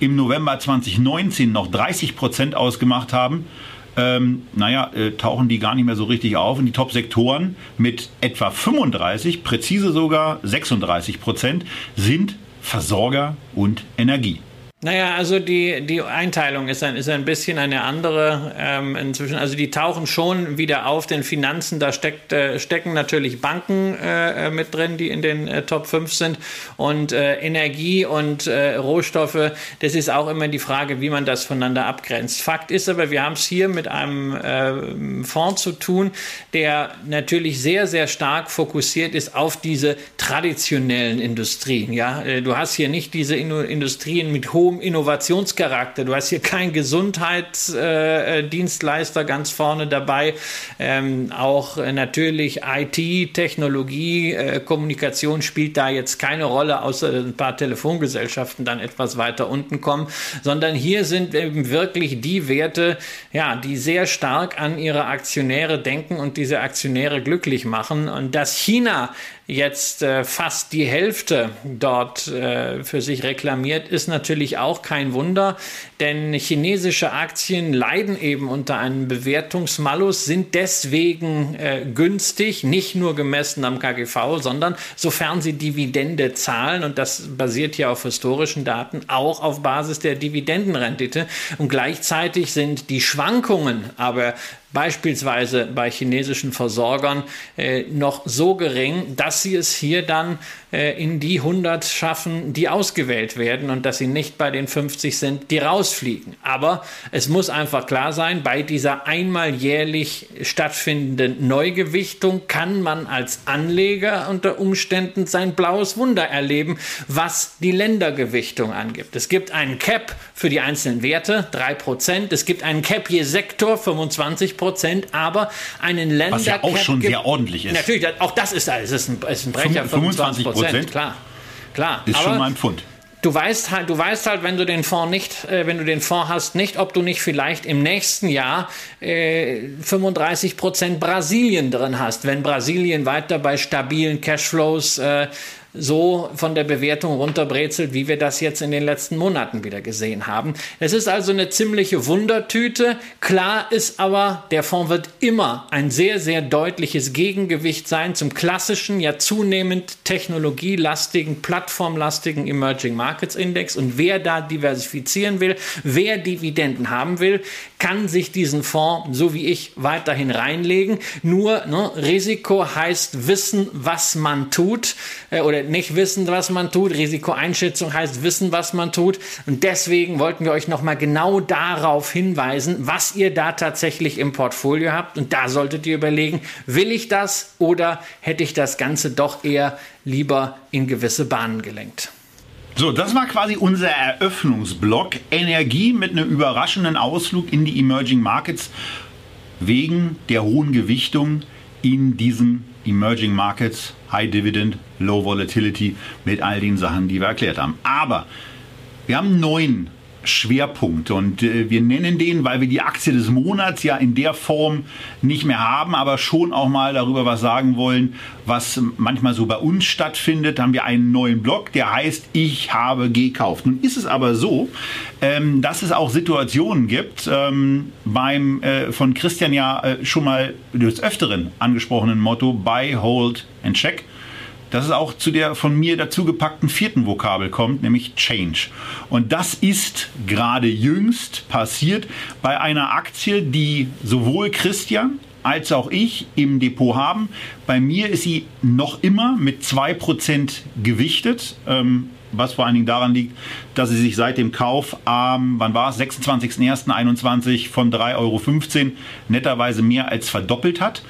B: im November 2019 noch 30 Prozent ausgemacht haben, ähm, naja, äh, tauchen die gar nicht mehr so richtig auf. Und die Top-Sektoren mit etwa 35, präzise sogar 36 Prozent, sind Versorger und Energie.
C: Naja, also die, die Einteilung ist ein, ist ein bisschen eine andere ähm, inzwischen. Also die tauchen schon wieder auf den Finanzen. Da steckt, äh, stecken natürlich Banken äh, mit drin, die in den äh, Top 5 sind. Und äh, Energie und äh, Rohstoffe, das ist auch immer die Frage, wie man das voneinander abgrenzt. Fakt ist aber, wir haben es hier mit einem äh, Fonds zu tun, der natürlich sehr, sehr stark fokussiert ist auf diese traditionellen Industrien. Ja? Du hast hier nicht diese Industrien mit hohem hohem Innovationscharakter. Du hast hier keinen Gesundheitsdienstleister äh, ganz vorne dabei. Ähm, auch äh, natürlich IT, Technologie, äh, Kommunikation spielt da jetzt keine Rolle, außer ein paar Telefongesellschaften dann etwas weiter unten kommen, sondern hier sind eben wirklich die Werte, ja, die sehr stark an ihre Aktionäre denken und diese Aktionäre glücklich machen. Und dass China jetzt äh, fast die Hälfte dort äh, für sich reklamiert, ist natürlich auch kein Wunder, denn chinesische Aktien leiden eben unter einem Bewertungsmalus, sind deswegen äh, günstig, nicht nur gemessen am KGV, sondern sofern sie Dividende zahlen, und das basiert ja auf historischen Daten, auch auf Basis der Dividendenrendite. Und gleichzeitig sind die Schwankungen aber beispielsweise bei chinesischen Versorgern äh, noch so gering, dass sie es hier dann äh, in die 100 schaffen, die ausgewählt werden und dass sie nicht bei den 50 sind, die rausfliegen. Aber es muss einfach klar sein, bei dieser einmal jährlich stattfindenden Neugewichtung kann man als Anleger unter Umständen sein blaues Wunder erleben, was die Ländergewichtung angibt. Es gibt einen Cap für die einzelnen Werte, 3%. Es gibt einen Cap je Sektor, 25 Prozent, aber einen Länder
B: Was ja auch schon sehr ordentlich ist.
C: Natürlich, auch das ist, ist, ein, ist ein Brecher, 25 Prozent. Klar, klar.
B: Ist aber schon mal ein Pfund.
C: Du weißt halt, du weißt halt, wenn du den Fonds nicht, äh, wenn du den Fonds hast, nicht, ob du nicht vielleicht im nächsten Jahr äh, 35 Prozent Brasilien drin hast, wenn Brasilien weiter bei stabilen Cashflows äh, so von der Bewertung runterbrezelt, wie wir das jetzt in den letzten Monaten wieder gesehen haben. Es ist also eine ziemliche Wundertüte. Klar ist aber, der Fonds wird immer ein sehr, sehr deutliches Gegengewicht sein zum klassischen, ja zunehmend technologielastigen, plattformlastigen Emerging Markets Index. Und wer da diversifizieren will, wer Dividenden haben will, kann sich diesen Fonds, so wie ich, weiterhin reinlegen. Nur ne, Risiko heißt wissen, was man tut äh, oder äh, nicht wissen, was man tut. Risikoeinschätzung heißt wissen, was man tut. Und deswegen wollten wir euch nochmal genau darauf hinweisen, was ihr da tatsächlich im Portfolio habt. Und da solltet ihr überlegen, will ich das oder hätte ich das Ganze doch eher lieber in gewisse Bahnen gelenkt.
B: So, das war quasi unser Eröffnungsblock. Energie mit einem überraschenden Ausflug in die Emerging Markets wegen der hohen Gewichtung in diesen Emerging Markets, High Dividend, Low Volatility, mit all den Sachen, die wir erklärt haben. Aber wir haben neun Schwerpunkt. Und äh, wir nennen den, weil wir die Aktie des Monats ja in der Form nicht mehr haben, aber schon auch mal darüber was sagen wollen, was manchmal so bei uns stattfindet. Haben wir einen neuen Blog, der heißt Ich habe gekauft. Nun ist es aber so, ähm, dass es auch Situationen gibt, ähm, beim äh, von Christian ja äh, schon mal des Öfteren angesprochenen Motto Buy, Hold and Check dass es auch zu der von mir dazugepackten vierten Vokabel kommt, nämlich Change. Und das ist gerade jüngst passiert bei einer Aktie, die sowohl Christian als auch ich im Depot haben. Bei mir ist sie noch immer mit 2% gewichtet. Ähm, was vor allen Dingen daran liegt, dass sie sich seit dem Kauf am, wann war es, 26.01.21 von 3,15 Euro netterweise mehr als verdoppelt hat.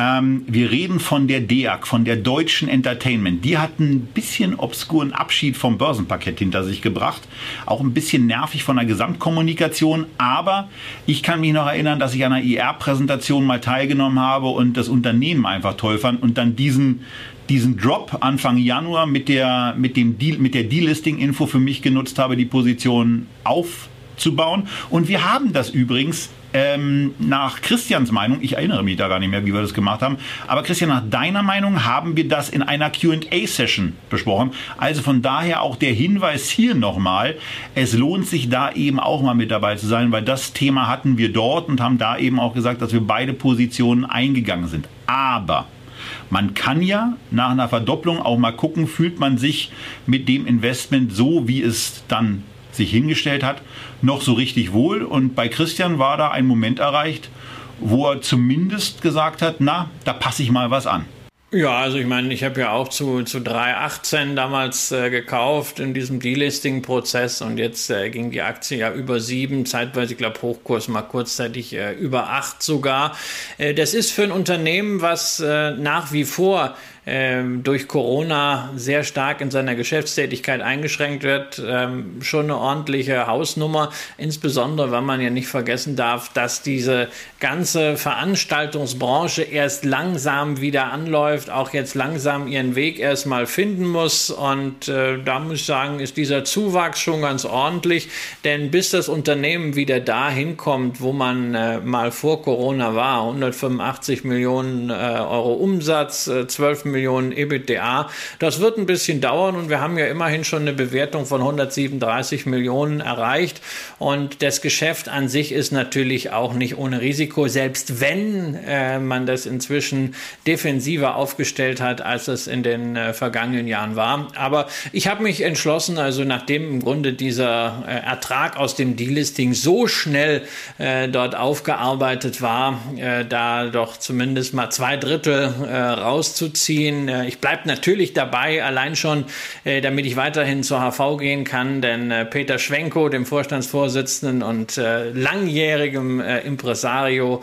B: Ähm, wir reden von der DEAG, von der Deutschen Entertainment. Die hat ein bisschen obskuren Abschied vom Börsenpaket hinter sich gebracht. Auch ein bisschen nervig von der Gesamtkommunikation. Aber ich kann mich noch erinnern, dass ich an einer IR-Präsentation mal teilgenommen habe und das Unternehmen einfach toll fand und dann diesen diesen Drop Anfang Januar mit der, mit dem Deal, mit der Delisting-Info für mich genutzt habe, die Position aufzubauen. Und wir haben das übrigens ähm, nach Christians Meinung, ich erinnere mich da gar nicht mehr, wie wir das gemacht haben, aber Christian, nach deiner Meinung haben wir das in einer QA-Session besprochen. Also von daher auch der Hinweis hier nochmal, es lohnt sich da eben auch mal mit dabei zu sein, weil das Thema hatten wir dort und haben da eben auch gesagt, dass wir beide Positionen eingegangen sind. Aber man kann ja nach einer Verdopplung auch mal gucken, fühlt man sich mit dem Investment so, wie es dann sich hingestellt hat, noch so richtig wohl. Und bei Christian war da ein Moment erreicht, wo er zumindest gesagt hat, na, da passe ich mal was an.
C: Ja, also ich meine, ich habe ja auch zu, zu 3,18 damals äh, gekauft in diesem Delisting-Prozess und jetzt äh, ging die Aktie ja über 7, zeitweise, ich glaube, Hochkurs mal kurzzeitig äh, über 8 sogar. Äh, das ist für ein Unternehmen, was äh, nach wie vor ähm, durch Corona sehr stark in seiner Geschäftstätigkeit eingeschränkt wird, ähm, schon eine ordentliche Hausnummer. Insbesondere, weil man ja nicht vergessen darf, dass diese ganze Veranstaltungsbranche erst langsam wieder anläuft, auch jetzt langsam ihren Weg erstmal finden muss. Und äh, da muss ich sagen, ist dieser Zuwachs schon ganz ordentlich. Denn bis das Unternehmen wieder dahin kommt, wo man äh, mal vor Corona war, 185 Millionen äh, Euro Umsatz, 12 äh, Millionen EBITDA. Das wird ein bisschen dauern und wir haben ja immerhin schon eine Bewertung von 137 Millionen erreicht. Und das Geschäft an sich ist natürlich auch nicht ohne Risiko, selbst wenn äh, man das inzwischen defensiver aufgestellt hat, als es in den äh, vergangenen Jahren war. Aber ich habe mich entschlossen, also nachdem im Grunde dieser äh, Ertrag aus dem Delisting so schnell äh, dort aufgearbeitet war, äh, da doch zumindest mal zwei Drittel äh, rauszuziehen ziehen. Äh, ich bleibe natürlich dabei, allein schon, äh, damit ich weiterhin zur HV gehen kann, denn äh, Peter Schwenko, dem Vorstandsvorsitzenden und langjährigem Impresario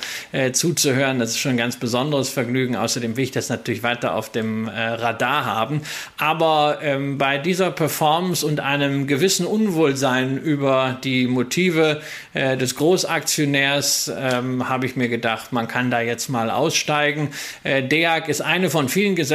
C: zuzuhören, das ist schon ein ganz besonderes Vergnügen. Außerdem will ich das natürlich weiter auf dem Radar haben. Aber ähm, bei dieser Performance und einem gewissen Unwohlsein über die Motive des Großaktionärs ähm, habe ich mir gedacht, man kann da jetzt mal aussteigen. DEAG ist eine von vielen Gesellschaften,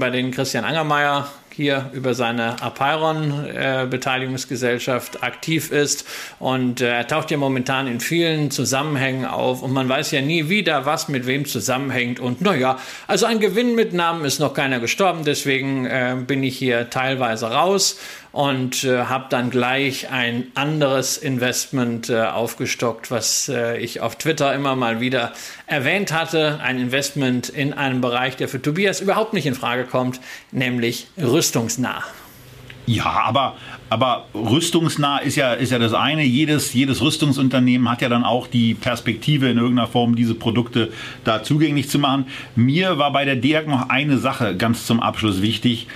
C: bei denen Christian Angermeier hier über seine Apeiron-Beteiligungsgesellschaft äh, aktiv ist. Und äh, er taucht ja momentan in vielen Zusammenhängen auf und man weiß ja nie wieder, was mit wem zusammenhängt. Und naja, also ein Gewinn mit Namen ist noch keiner gestorben, deswegen äh, bin ich hier teilweise raus und äh, habe dann gleich ein anderes Investment äh, aufgestockt, was äh, ich auf Twitter immer mal wieder erwähnt hatte. Ein Investment in einem Bereich, der für Tobias überhaupt nicht in Frage kommt, nämlich rüstungsnah.
B: Ja, aber, aber rüstungsnah ist ja, ist ja das eine. Jedes, jedes Rüstungsunternehmen hat ja dann auch die Perspektive in irgendeiner Form, diese Produkte da zugänglich zu machen. Mir war bei der DEAG noch eine Sache ganz zum Abschluss wichtig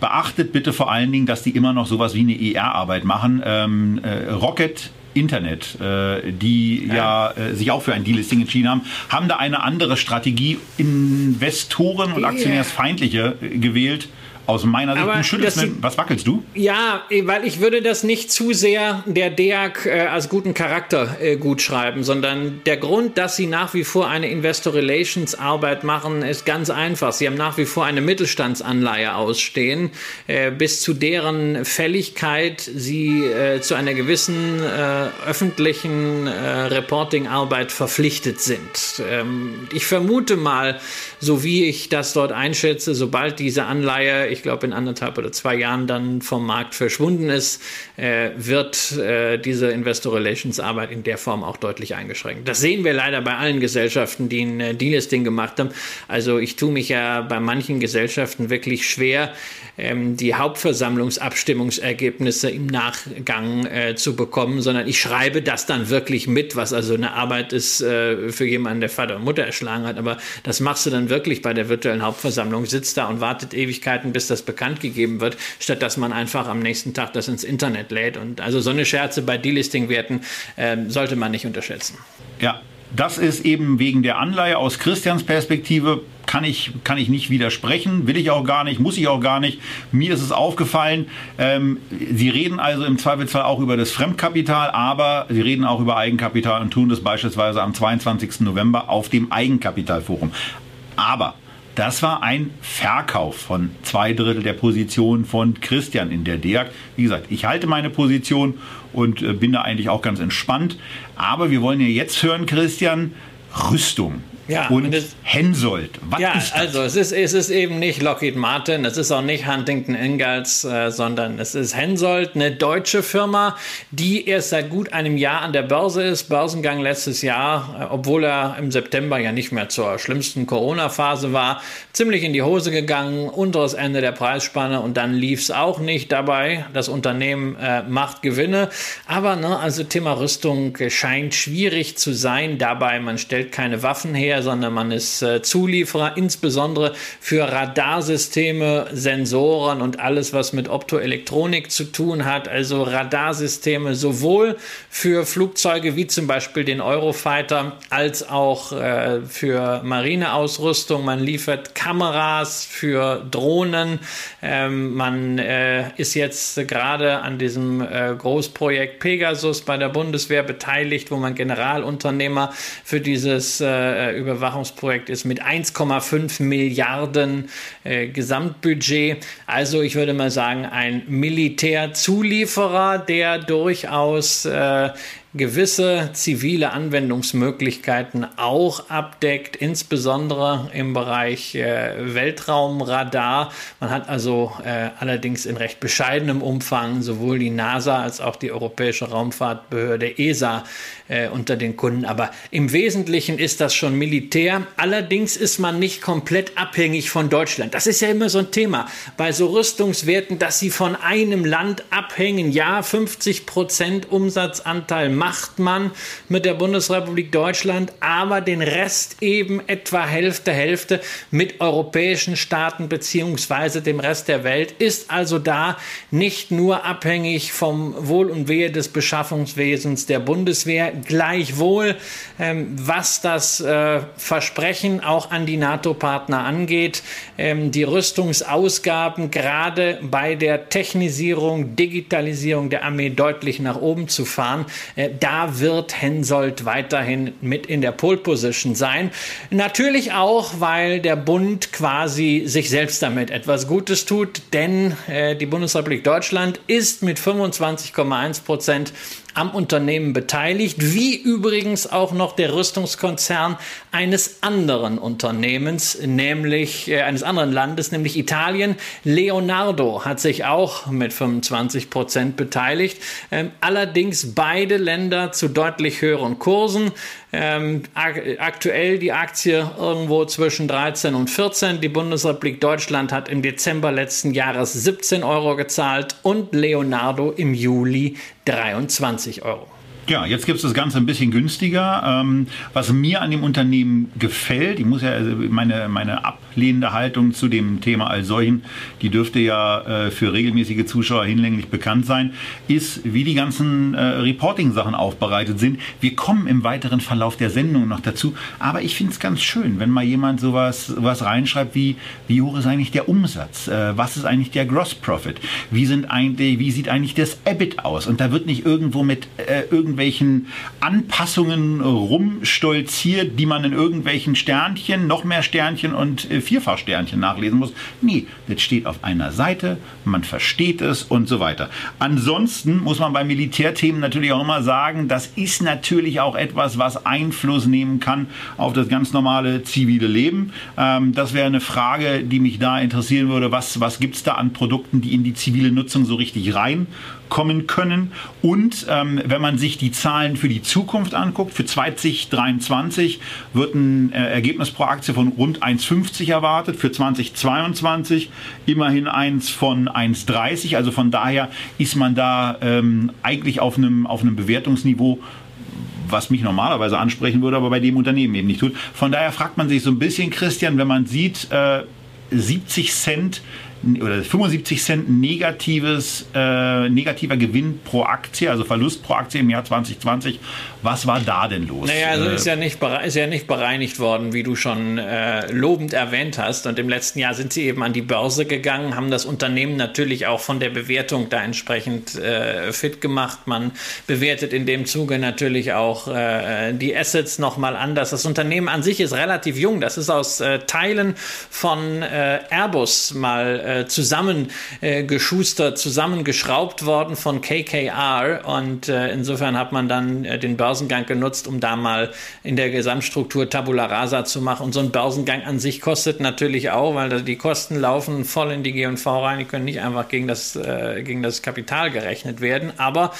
B: beachtet bitte vor allen Dingen, dass die immer noch sowas wie eine ER-Arbeit machen. Ähm, äh, Rocket Internet, äh, die ja, ja äh, sich auch für ein Delisting entschieden haben, haben da eine andere Strategie, Investoren und Aktionärsfeindliche äh, gewählt aus meiner Sicht,
C: Aber
B: du schüttelst mir, was wackelst du?
C: Ja, weil ich würde das nicht zu sehr der DEAG äh, als guten Charakter äh, gut schreiben, sondern der Grund, dass sie nach wie vor eine Investor Relations Arbeit machen, ist ganz einfach. Sie haben nach wie vor eine Mittelstandsanleihe ausstehen, äh, bis zu deren Fälligkeit sie äh, zu einer gewissen äh, öffentlichen äh, Reporting-Arbeit verpflichtet sind. Ähm, ich vermute mal, so wie ich das dort einschätze, sobald diese Anleihe ich glaube, in anderthalb oder zwei Jahren dann vom Markt verschwunden ist, äh, wird äh, diese Investor Relations Arbeit in der Form auch deutlich eingeschränkt. Das sehen wir leider bei allen Gesellschaften, die ein äh, Delisting gemacht haben. Also ich tue mich ja bei manchen Gesellschaften wirklich schwer, ähm, die Hauptversammlungsabstimmungsergebnisse im Nachgang äh, zu bekommen, sondern ich schreibe das dann wirklich mit, was also eine Arbeit ist äh, für jemanden, der Vater und Mutter erschlagen hat. Aber das machst du dann wirklich bei der virtuellen Hauptversammlung, sitzt da und wartet Ewigkeiten, bis das bekannt gegeben wird, statt dass man einfach am nächsten Tag das ins Internet lädt. Und also so eine Scherze bei Delisting-Werten äh, sollte man nicht unterschätzen.
B: Ja, das ist eben wegen der Anleihe aus Christians Perspektive kann ich, kann ich nicht widersprechen, will ich auch gar nicht, muss ich auch gar nicht. Mir ist es aufgefallen, ähm, Sie reden also im Zweifelsfall auch über das Fremdkapital, aber Sie reden auch über Eigenkapital und tun das beispielsweise am 22. November auf dem Eigenkapitalforum. Aber das war ein Verkauf von zwei Drittel der Position von Christian in der DEAG. Wie gesagt, ich halte meine Position und äh, bin da eigentlich auch ganz entspannt. Aber wir wollen ja jetzt hören, Christian, Rüstung. Ja, und, und Hensoldt.
C: Was ja, ist das? also es ist, es ist eben nicht Lockheed Martin, es ist auch nicht Huntington Ingalls, äh, sondern es ist Hensoldt, eine deutsche Firma, die erst seit gut einem Jahr an der Börse ist. Börsengang letztes Jahr, äh, obwohl er im September ja nicht mehr zur schlimmsten Corona-Phase war, ziemlich in die Hose gegangen, unteres Ende der Preisspanne und dann lief es auch nicht dabei. Das Unternehmen äh, macht Gewinne, aber ne, also Thema Rüstung scheint schwierig zu sein. Dabei, man stellt keine Waffen her her, sondern man ist äh, Zulieferer, insbesondere für Radarsysteme, Sensoren und alles, was mit Optoelektronik zu tun hat. Also Radarsysteme sowohl für Flugzeuge wie zum Beispiel den Eurofighter als auch äh, für Marineausrüstung. Man liefert Kameras für Drohnen. Ähm, man äh, ist jetzt gerade an diesem äh, Großprojekt Pegasus bei der Bundeswehr beteiligt, wo man Generalunternehmer für dieses äh, Überwachungsprojekt ist mit 1,5 Milliarden äh, Gesamtbudget. Also ich würde mal sagen, ein Militärzulieferer, der durchaus äh, gewisse zivile Anwendungsmöglichkeiten auch abdeckt, insbesondere im Bereich äh, Weltraumradar. Man hat also äh, allerdings in recht bescheidenem Umfang sowohl die NASA als auch die Europäische Raumfahrtbehörde ESA äh, unter den Kunden. Aber im Wesentlichen ist das schon Militär. Allerdings ist man nicht komplett abhängig von Deutschland. Das ist ja immer so ein Thema bei so Rüstungswerten, dass sie von einem Land abhängen. Ja, 50 Prozent Umsatzanteil macht man mit der Bundesrepublik Deutschland, aber den Rest eben etwa Hälfte, Hälfte mit europäischen Staaten beziehungsweise dem Rest der Welt, ist also da nicht nur abhängig vom Wohl und Wehe des Beschaffungswesens der Bundeswehr, gleichwohl, ähm, was das äh, Versprechen auch an die NATO-Partner angeht, ähm, die Rüstungsausgaben gerade bei der Technisierung, Digitalisierung der Armee deutlich nach oben zu fahren. Äh, da wird Hensoldt weiterhin mit in der Pole Position sein. Natürlich auch, weil der Bund quasi sich selbst damit etwas Gutes tut, denn äh, die Bundesrepublik Deutschland ist mit 25,1 Prozent am Unternehmen beteiligt, wie übrigens auch noch der Rüstungskonzern eines anderen Unternehmens, nämlich äh, eines anderen Landes, nämlich Italien. Leonardo hat sich auch mit 25 Prozent beteiligt. Ähm, allerdings beide Länder zu deutlich höheren Kursen. Ähm, aktuell die Aktie irgendwo zwischen 13 und 14. Die Bundesrepublik Deutschland hat im Dezember letzten Jahres 17 Euro gezahlt und Leonardo im Juli 23 Euro.
B: Ja, jetzt gibt es das Ganze ein bisschen günstiger. Ähm, was mir an dem Unternehmen gefällt, ich muss ja, also meine, meine Ab ablehnende Haltung zu dem Thema als solchen, die dürfte ja äh, für regelmäßige Zuschauer hinlänglich bekannt sein, ist, wie die ganzen äh, Reporting-Sachen aufbereitet sind. Wir kommen im weiteren Verlauf der Sendung noch dazu, aber ich finde es ganz schön, wenn mal jemand sowas was reinschreibt wie, wie hoch ist eigentlich der Umsatz? Äh, was ist eigentlich der Gross Profit? Wie, sind eigentlich, wie sieht eigentlich das EBIT aus? Und da wird nicht irgendwo mit äh, irgendwelchen Anpassungen rumstolziert, die man in irgendwelchen Sternchen, noch mehr Sternchen und äh, Vierfachsternchen nachlesen muss. Nee, das steht auf einer Seite, man versteht es und so weiter. Ansonsten muss man bei Militärthemen natürlich auch immer sagen, das ist natürlich auch etwas, was Einfluss nehmen kann auf das ganz normale zivile Leben. Ähm, das wäre eine Frage, die mich da interessieren würde. Was, was gibt es da an Produkten, die in die zivile Nutzung so richtig reinkommen können? Und ähm, wenn man sich die Zahlen für die Zukunft anguckt, für 2023 wird ein äh, Ergebnis pro Aktie von rund 1,50 erwartet, für 2022 immerhin eins von 1,30. Also von daher ist man da ähm, eigentlich auf einem, auf einem Bewertungsniveau, was mich normalerweise ansprechen würde, aber bei dem Unternehmen eben nicht tut. Von daher fragt man sich so ein bisschen, Christian, wenn man sieht, äh, 70 Cent oder 75 Cent negatives, äh, negativer Gewinn pro Aktie, also Verlust pro Aktie im Jahr 2020. Was war da denn los?
C: Naja, also äh, ist, ja nicht, ist ja nicht bereinigt worden, wie du schon äh, lobend erwähnt hast. Und im letzten Jahr sind sie eben an die Börse gegangen, haben das Unternehmen natürlich auch von der Bewertung da entsprechend äh, fit gemacht. Man bewertet in dem Zuge natürlich auch äh, die Assets nochmal anders. Das Unternehmen an sich ist relativ jung. Das ist aus äh, Teilen von Airbus mal äh, zusammengeschustert, äh, zusammengeschraubt worden von KKR und äh, insofern hat man dann den Börsengang genutzt, um da mal in der Gesamtstruktur Tabula Rasa zu machen. Und so ein Börsengang an sich kostet natürlich auch, weil die Kosten laufen voll in die G&V rein, die können nicht einfach gegen das, gegen das Kapital gerechnet werden. Aber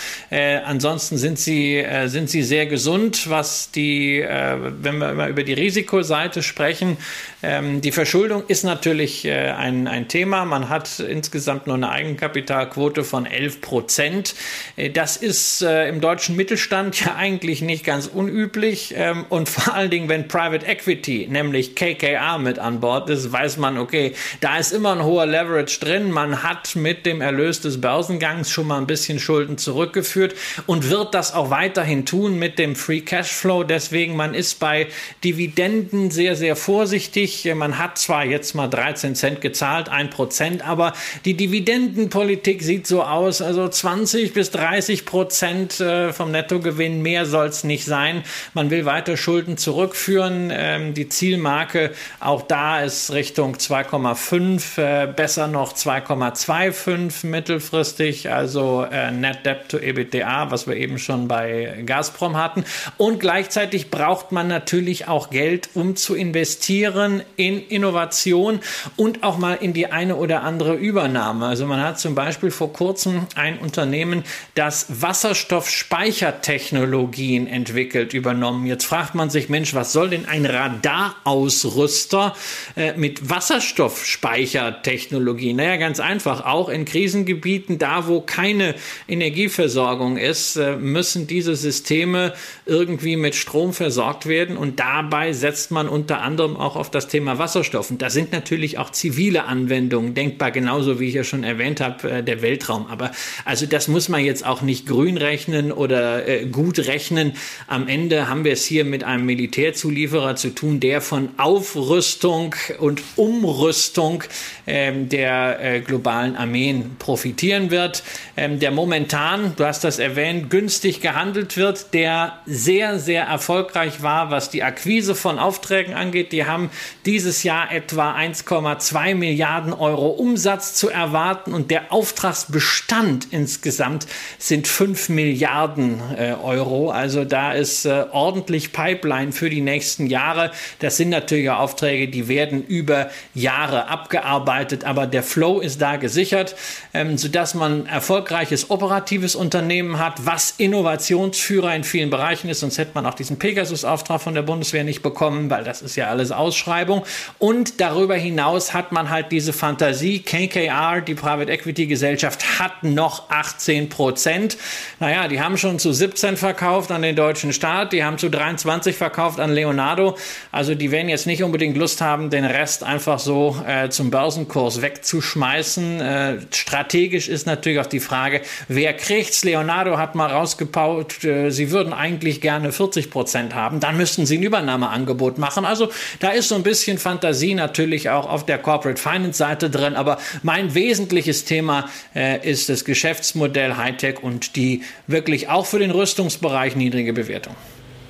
C: ansonsten sind sie, sind sie sehr gesund, was die, wenn wir immer über die Risikoseite sprechen, ähm, die Verschuldung ist natürlich ein, ein Thema. Man hat insgesamt nur eine Eigenkapitalquote von 11 Prozent. Äh, das ist äh, im deutschen Mittelstand ja eigentlich nicht ganz unüblich. Ähm, und vor allen Dingen, wenn Private Equity, nämlich KKR mit an Bord ist, weiß man, okay, da ist immer ein hoher Leverage drin. Man hat mit dem Erlös des Börsengangs schon mal ein bisschen Schulden zurückgeführt und wird das auch weiterhin tun mit dem Free Cashflow. Deswegen, man ist bei Dividenden sehr, sehr vorsichtig wichtig. Man hat zwar jetzt mal 13 Cent gezahlt, ein Prozent, aber die Dividendenpolitik sieht so aus, also 20 bis 30 Prozent äh, vom Nettogewinn, mehr soll es nicht sein. Man will weiter Schulden zurückführen. Ähm, die Zielmarke auch da ist Richtung 2,5, äh, besser noch 2,25 mittelfristig, also äh, Net Debt to EBITDA, was wir eben schon bei Gazprom hatten. Und gleichzeitig braucht man natürlich auch Geld, um zu investieren in Innovation und auch mal in die eine oder andere Übernahme. Also man hat zum Beispiel vor kurzem ein Unternehmen, das Wasserstoffspeichertechnologien entwickelt, übernommen. Jetzt fragt man sich, Mensch, was soll denn ein Radarausrüster äh, mit Wasserstoffspeichertechnologie? Naja, ganz einfach. Auch in Krisengebieten, da wo keine Energieversorgung ist, äh, müssen diese Systeme irgendwie mit Strom versorgt werden. Und dabei setzt man unter anderem auch auf das Thema Wasserstoff. Und da sind natürlich auch zivile Anwendungen denkbar, genauso wie ich ja schon erwähnt habe, äh, der Weltraum. Aber also das muss man jetzt auch nicht grün rechnen oder äh, gut rechnen. Am Ende haben wir es hier mit einem Militärzulieferer zu tun, der von Aufrüstung und Umrüstung der äh, globalen Armeen profitieren wird, ähm, der momentan, du hast das erwähnt, günstig gehandelt wird, der sehr, sehr erfolgreich war, was die Akquise von Aufträgen angeht. Die haben dieses Jahr etwa 1,2 Milliarden Euro Umsatz zu erwarten und der Auftragsbestand insgesamt sind 5 Milliarden äh, Euro. Also da ist äh, ordentlich Pipeline für die nächsten Jahre. Das sind natürlich Aufträge, die werden über Jahre abgearbeitet, aber der Flow ist da gesichert, ähm, sodass man erfolgreiches operatives Unternehmen hat, was Innovationsführer in vielen Bereichen ist. Sonst hätte man auch diesen Pegasus-Auftrag von der Bundeswehr nicht bekommen, weil das ist ja alles Ausschreibung. Und darüber hinaus hat man halt diese Fantasie. KKR, die Private Equity Gesellschaft, hat noch 18 Prozent. Naja, die haben schon zu 17 verkauft an den deutschen Staat, die haben zu 23 verkauft an Leonardo. Also die werden jetzt nicht unbedingt Lust haben, den Rest einfach so äh, zum Börsenkurs wegzuschmeißen. Äh, strategisch ist natürlich auch die Frage, wer kriegt's? Leonardo hat mal rausgepaut, äh, sie würden eigentlich gerne 40 Prozent haben. Dann müssten sie ein Übernahmeangebot machen. Also da ist so ein bisschen Fantasie natürlich auch auf der Corporate Finance Seite drin. Aber mein wesentliches Thema äh, ist das Geschäftsmodell Hightech und die wirklich auch für den Rüstungsbereich niedrige Bewertung.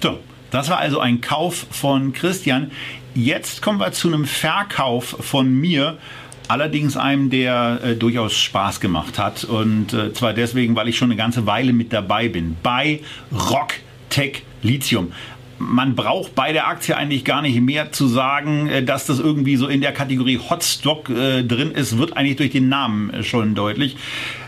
B: So, das war also ein Kauf von Christian. Jetzt kommen wir zu einem Verkauf von mir. Allerdings einem, der äh, durchaus Spaß gemacht hat. Und äh, zwar deswegen, weil ich schon eine ganze Weile mit dabei bin. Bei Rocktech Lithium man braucht bei der Aktie eigentlich gar nicht mehr zu sagen, äh, dass das irgendwie so in der Kategorie Hotstock äh, drin ist, wird eigentlich durch den Namen äh, schon deutlich.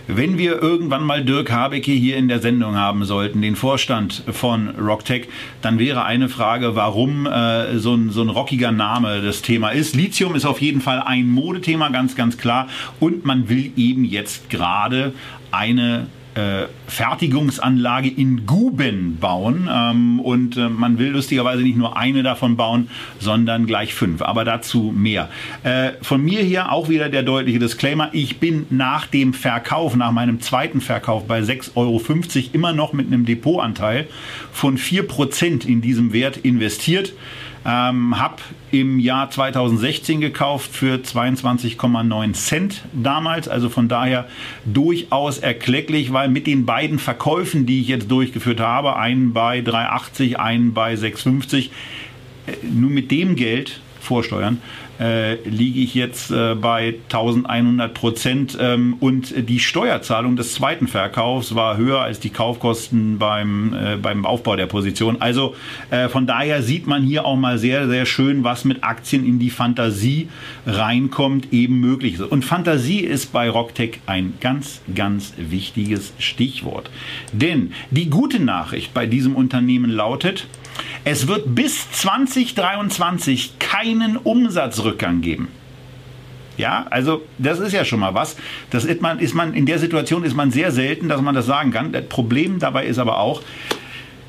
B: Wenn wir irgendwann mal Dirk Habecke hier in der Sendung haben sollten, den Vorstand von Rocktech, dann wäre eine Frage, warum äh, so, ein, so ein rockiger Name das Thema ist. Lithium ist auf jeden Fall ein Modethema, ganz, ganz klar. Und man will eben jetzt gerade eine äh, Fertigungsanlage in Guben bauen. Ähm, und äh, man will lustigerweise nicht nur eine davon bauen, sondern gleich fünf. Aber dazu mehr. Äh, von mir hier auch wieder der deutliche Disclaimer. Ich bin nach dem Verkauf, nach meinem zweiten Verkauf bei 6,50 Euro immer noch mit einem Depotanteil von 4% in diesem Wert investiert. Ähm, hab im Jahr 2016 gekauft für 22,9 Cent damals. Also von daher durchaus erklecklich, weil mit den beiden Verkäufen, die ich jetzt durchgeführt habe, einen bei 3,80, einen bei 6,50, äh, nur mit dem Geld vorsteuern, äh, liege ich jetzt äh, bei 1100 Prozent ähm, und die Steuerzahlung des zweiten Verkaufs war höher als die Kaufkosten beim, äh, beim Aufbau der Position. Also äh, von daher sieht man hier auch mal sehr, sehr schön, was mit Aktien in die Fantasie reinkommt, eben möglich ist. Und Fantasie ist bei Rocktech ein ganz, ganz wichtiges Stichwort. Denn die gute Nachricht bei diesem Unternehmen lautet, es wird bis 2023 keinen Umsatzrückgang geben. Ja, also das ist ja schon mal was. Das ist man, ist man, in der Situation ist man sehr selten, dass man das sagen kann. Das Problem dabei ist aber auch,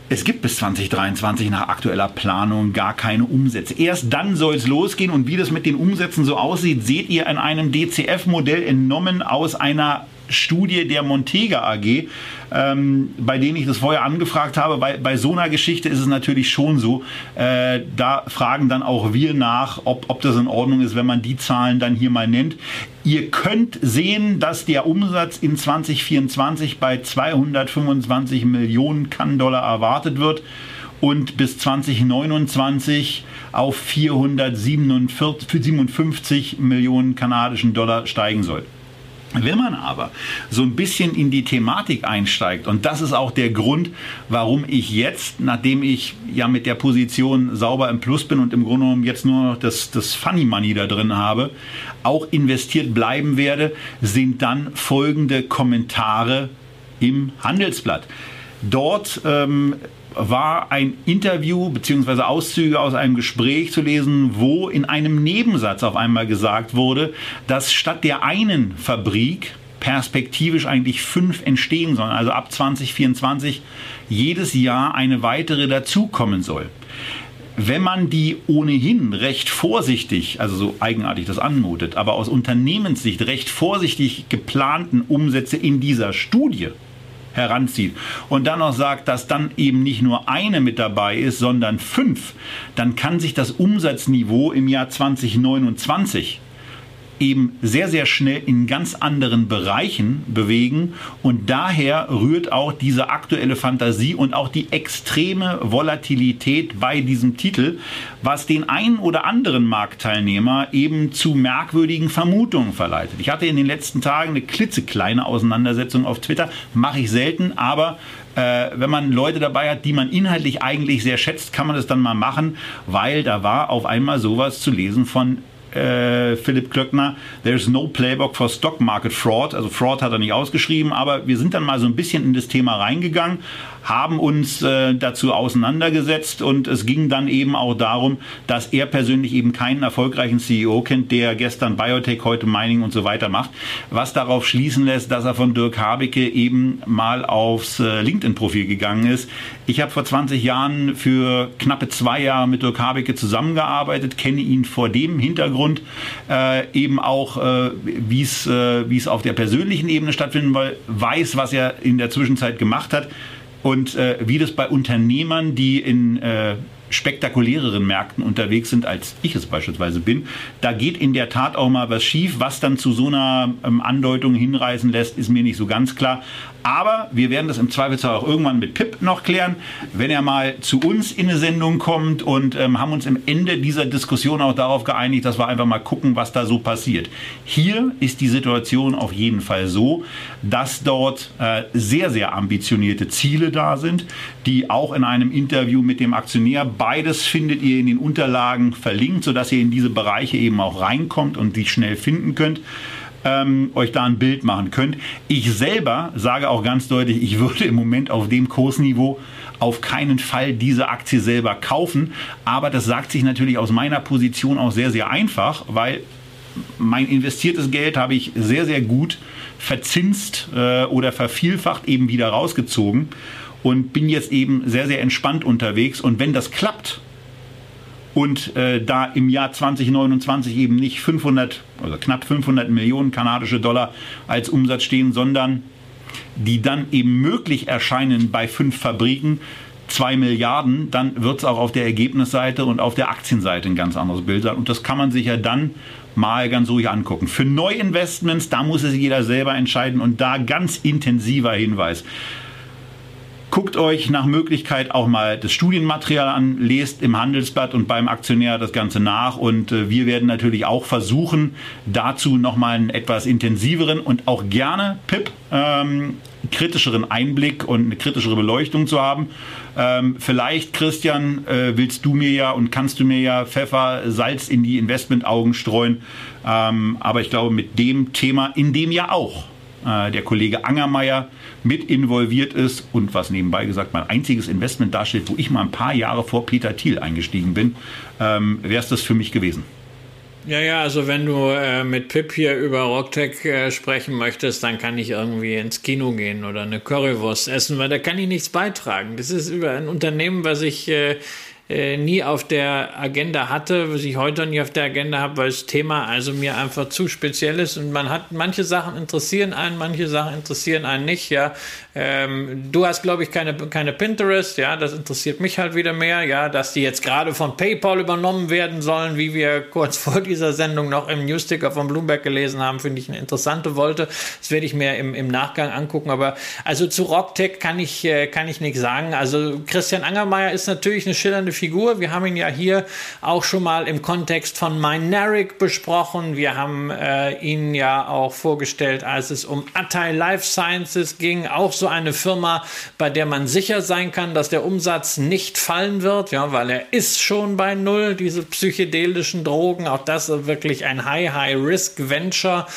B: es gibt bis 2023 nach aktueller Planung gar keine Umsätze. Erst dann soll es losgehen und wie das mit den Umsätzen so aussieht, seht ihr in einem DCF-Modell entnommen aus einer Studie der Montega AG, ähm, bei denen ich das vorher angefragt habe. Bei, bei so einer Geschichte ist es natürlich schon so, äh, da fragen dann auch wir nach, ob, ob das in Ordnung ist, wenn man die Zahlen dann hier mal nennt. Ihr könnt sehen, dass der Umsatz in 2024 bei 225 Millionen Kann-Dollar erwartet wird und bis 2029 auf 457 Millionen kanadischen Dollar steigen soll. Wenn man aber so ein bisschen in die Thematik einsteigt, und das ist auch der Grund, warum ich jetzt, nachdem ich ja mit der Position sauber im Plus bin und im Grunde genommen jetzt nur noch das, das Funny Money da drin habe, auch investiert bleiben werde, sind dann folgende Kommentare im Handelsblatt. Dort ähm, war ein Interview bzw. Auszüge aus einem Gespräch zu lesen, wo in einem Nebensatz auf einmal gesagt wurde, dass statt der einen Fabrik perspektivisch eigentlich fünf entstehen sollen, also ab 2024 jedes Jahr eine weitere dazukommen soll. Wenn man die ohnehin recht vorsichtig, also so eigenartig das anmutet, aber aus Unternehmenssicht recht vorsichtig geplanten Umsätze in dieser Studie heranzieht. Und dann noch sagt, dass dann eben nicht nur eine mit dabei ist, sondern fünf, dann kann sich das Umsatzniveau im Jahr 2029 eben sehr, sehr schnell in ganz anderen Bereichen bewegen. Und daher rührt auch diese aktuelle Fantasie und auch die extreme Volatilität bei diesem Titel, was den einen oder anderen Marktteilnehmer eben zu merkwürdigen Vermutungen verleitet. Ich hatte in den letzten Tagen eine klitzekleine Auseinandersetzung auf Twitter, mache ich selten, aber äh, wenn man Leute dabei hat, die man inhaltlich eigentlich sehr schätzt, kann man das dann mal machen, weil da war auf einmal sowas zu lesen von äh, Philipp Klöckner, there's no playbook for stock market fraud. Also Fraud hat er nicht ausgeschrieben, aber wir sind dann mal so ein bisschen in das Thema reingegangen, haben uns äh, dazu auseinandergesetzt und es ging dann eben auch darum, dass er persönlich eben keinen erfolgreichen CEO kennt, der gestern Biotech, heute Mining und so weiter macht, was darauf schließen lässt, dass er von Dirk Habicke eben mal aufs äh, LinkedIn-Profil gegangen ist. Ich habe vor 20 Jahren für knappe zwei Jahre mit Dirk Habicke zusammengearbeitet, kenne ihn vor dem Hintergrund äh, eben auch, äh, wie es äh, wie es auf der persönlichen Ebene stattfinden will, weiß, was er in der Zwischenzeit gemacht hat und äh, wie das bei Unternehmern, die in äh, spektakuläreren Märkten unterwegs sind, als ich es beispielsweise bin, da geht in der Tat auch mal was schief. Was dann zu so einer ähm, Andeutung hinreißen lässt, ist mir nicht so ganz klar. Aber wir werden das im Zweifelsfall auch irgendwann mit Pip noch klären, wenn er mal zu uns in eine Sendung kommt und ähm, haben uns im Ende dieser Diskussion auch darauf geeinigt, dass wir einfach mal gucken, was da so passiert. Hier ist die Situation auf jeden Fall so, dass dort äh, sehr, sehr ambitionierte Ziele da sind, die auch in einem Interview mit dem Aktionär, beides findet ihr in den Unterlagen verlinkt, sodass ihr in diese Bereiche eben auch reinkommt und die schnell finden könnt ähm, euch da ein Bild machen könnt. Ich selber sage auch ganz deutlich, ich würde im Moment auf dem Kursniveau auf keinen Fall diese Aktie selber kaufen. Aber das sagt sich natürlich aus meiner Position auch sehr, sehr einfach, weil mein investiertes Geld habe ich sehr, sehr gut verzinst äh, oder vervielfacht eben wieder rausgezogen und bin jetzt eben sehr, sehr entspannt unterwegs. Und wenn das klappt, und äh, da im Jahr 2029 eben nicht 500, also knapp 500 Millionen kanadische Dollar als Umsatz stehen, sondern die dann eben möglich erscheinen bei fünf Fabriken, zwei Milliarden, dann wird es auch auf der Ergebnisseite und auf der Aktienseite ein ganz anderes Bild sein. Und das kann man sich ja dann mal ganz ruhig angucken. Für Neuinvestments, da muss es jeder selber entscheiden und da ganz intensiver Hinweis. Guckt euch nach Möglichkeit auch mal das Studienmaterial an, lest im Handelsblatt und beim Aktionär das Ganze nach und äh, wir werden natürlich auch versuchen, dazu nochmal einen etwas intensiveren und auch gerne PIP ähm, kritischeren Einblick und eine kritischere Beleuchtung zu haben. Ähm, vielleicht, Christian, äh, willst du mir ja und kannst du mir ja Pfeffer, Salz in die Investmentaugen streuen. Ähm, aber ich glaube, mit dem Thema, in dem ja auch äh, der Kollege Angermeier mit involviert ist und was nebenbei gesagt mein einziges Investment darstellt, wo ich mal ein paar Jahre vor Peter Thiel eingestiegen bin, ähm, wäre es das für mich gewesen.
C: Ja, ja, also wenn du äh, mit Pip hier über Rocktech äh, sprechen möchtest, dann kann ich irgendwie ins Kino gehen oder eine Currywurst essen, weil da kann ich nichts beitragen. Das ist über ein Unternehmen, was ich äh, äh, nie auf der Agenda hatte, was ich heute nie auf der Agenda habe, weil das Thema also mir einfach zu speziell ist und man hat manche Sachen interessieren einen, manche Sachen interessieren einen nicht, ja. Ähm, du hast, glaube ich, keine, keine Pinterest, ja, das interessiert mich halt wieder mehr, ja, dass die jetzt gerade von PayPal übernommen werden sollen, wie wir kurz vor dieser Sendung noch im Newsticker von Bloomberg gelesen haben, finde ich eine interessante Wolte. Das werde ich mir im, im Nachgang angucken, aber also zu Rocktech kann ich, äh, kann ich nichts sagen. Also Christian Angermeier ist natürlich eine schillernde Figur. Wir haben ihn ja hier auch schon mal im Kontext von Mineric besprochen. Wir haben äh, ihn ja auch vorgestellt, als es um Atai Life Sciences ging. Auch so eine Firma, bei der man sicher sein kann, dass der Umsatz nicht fallen wird, ja, weil er ist schon bei Null, diese psychedelischen Drogen. Auch das ist wirklich ein High-High-Risk-Venture,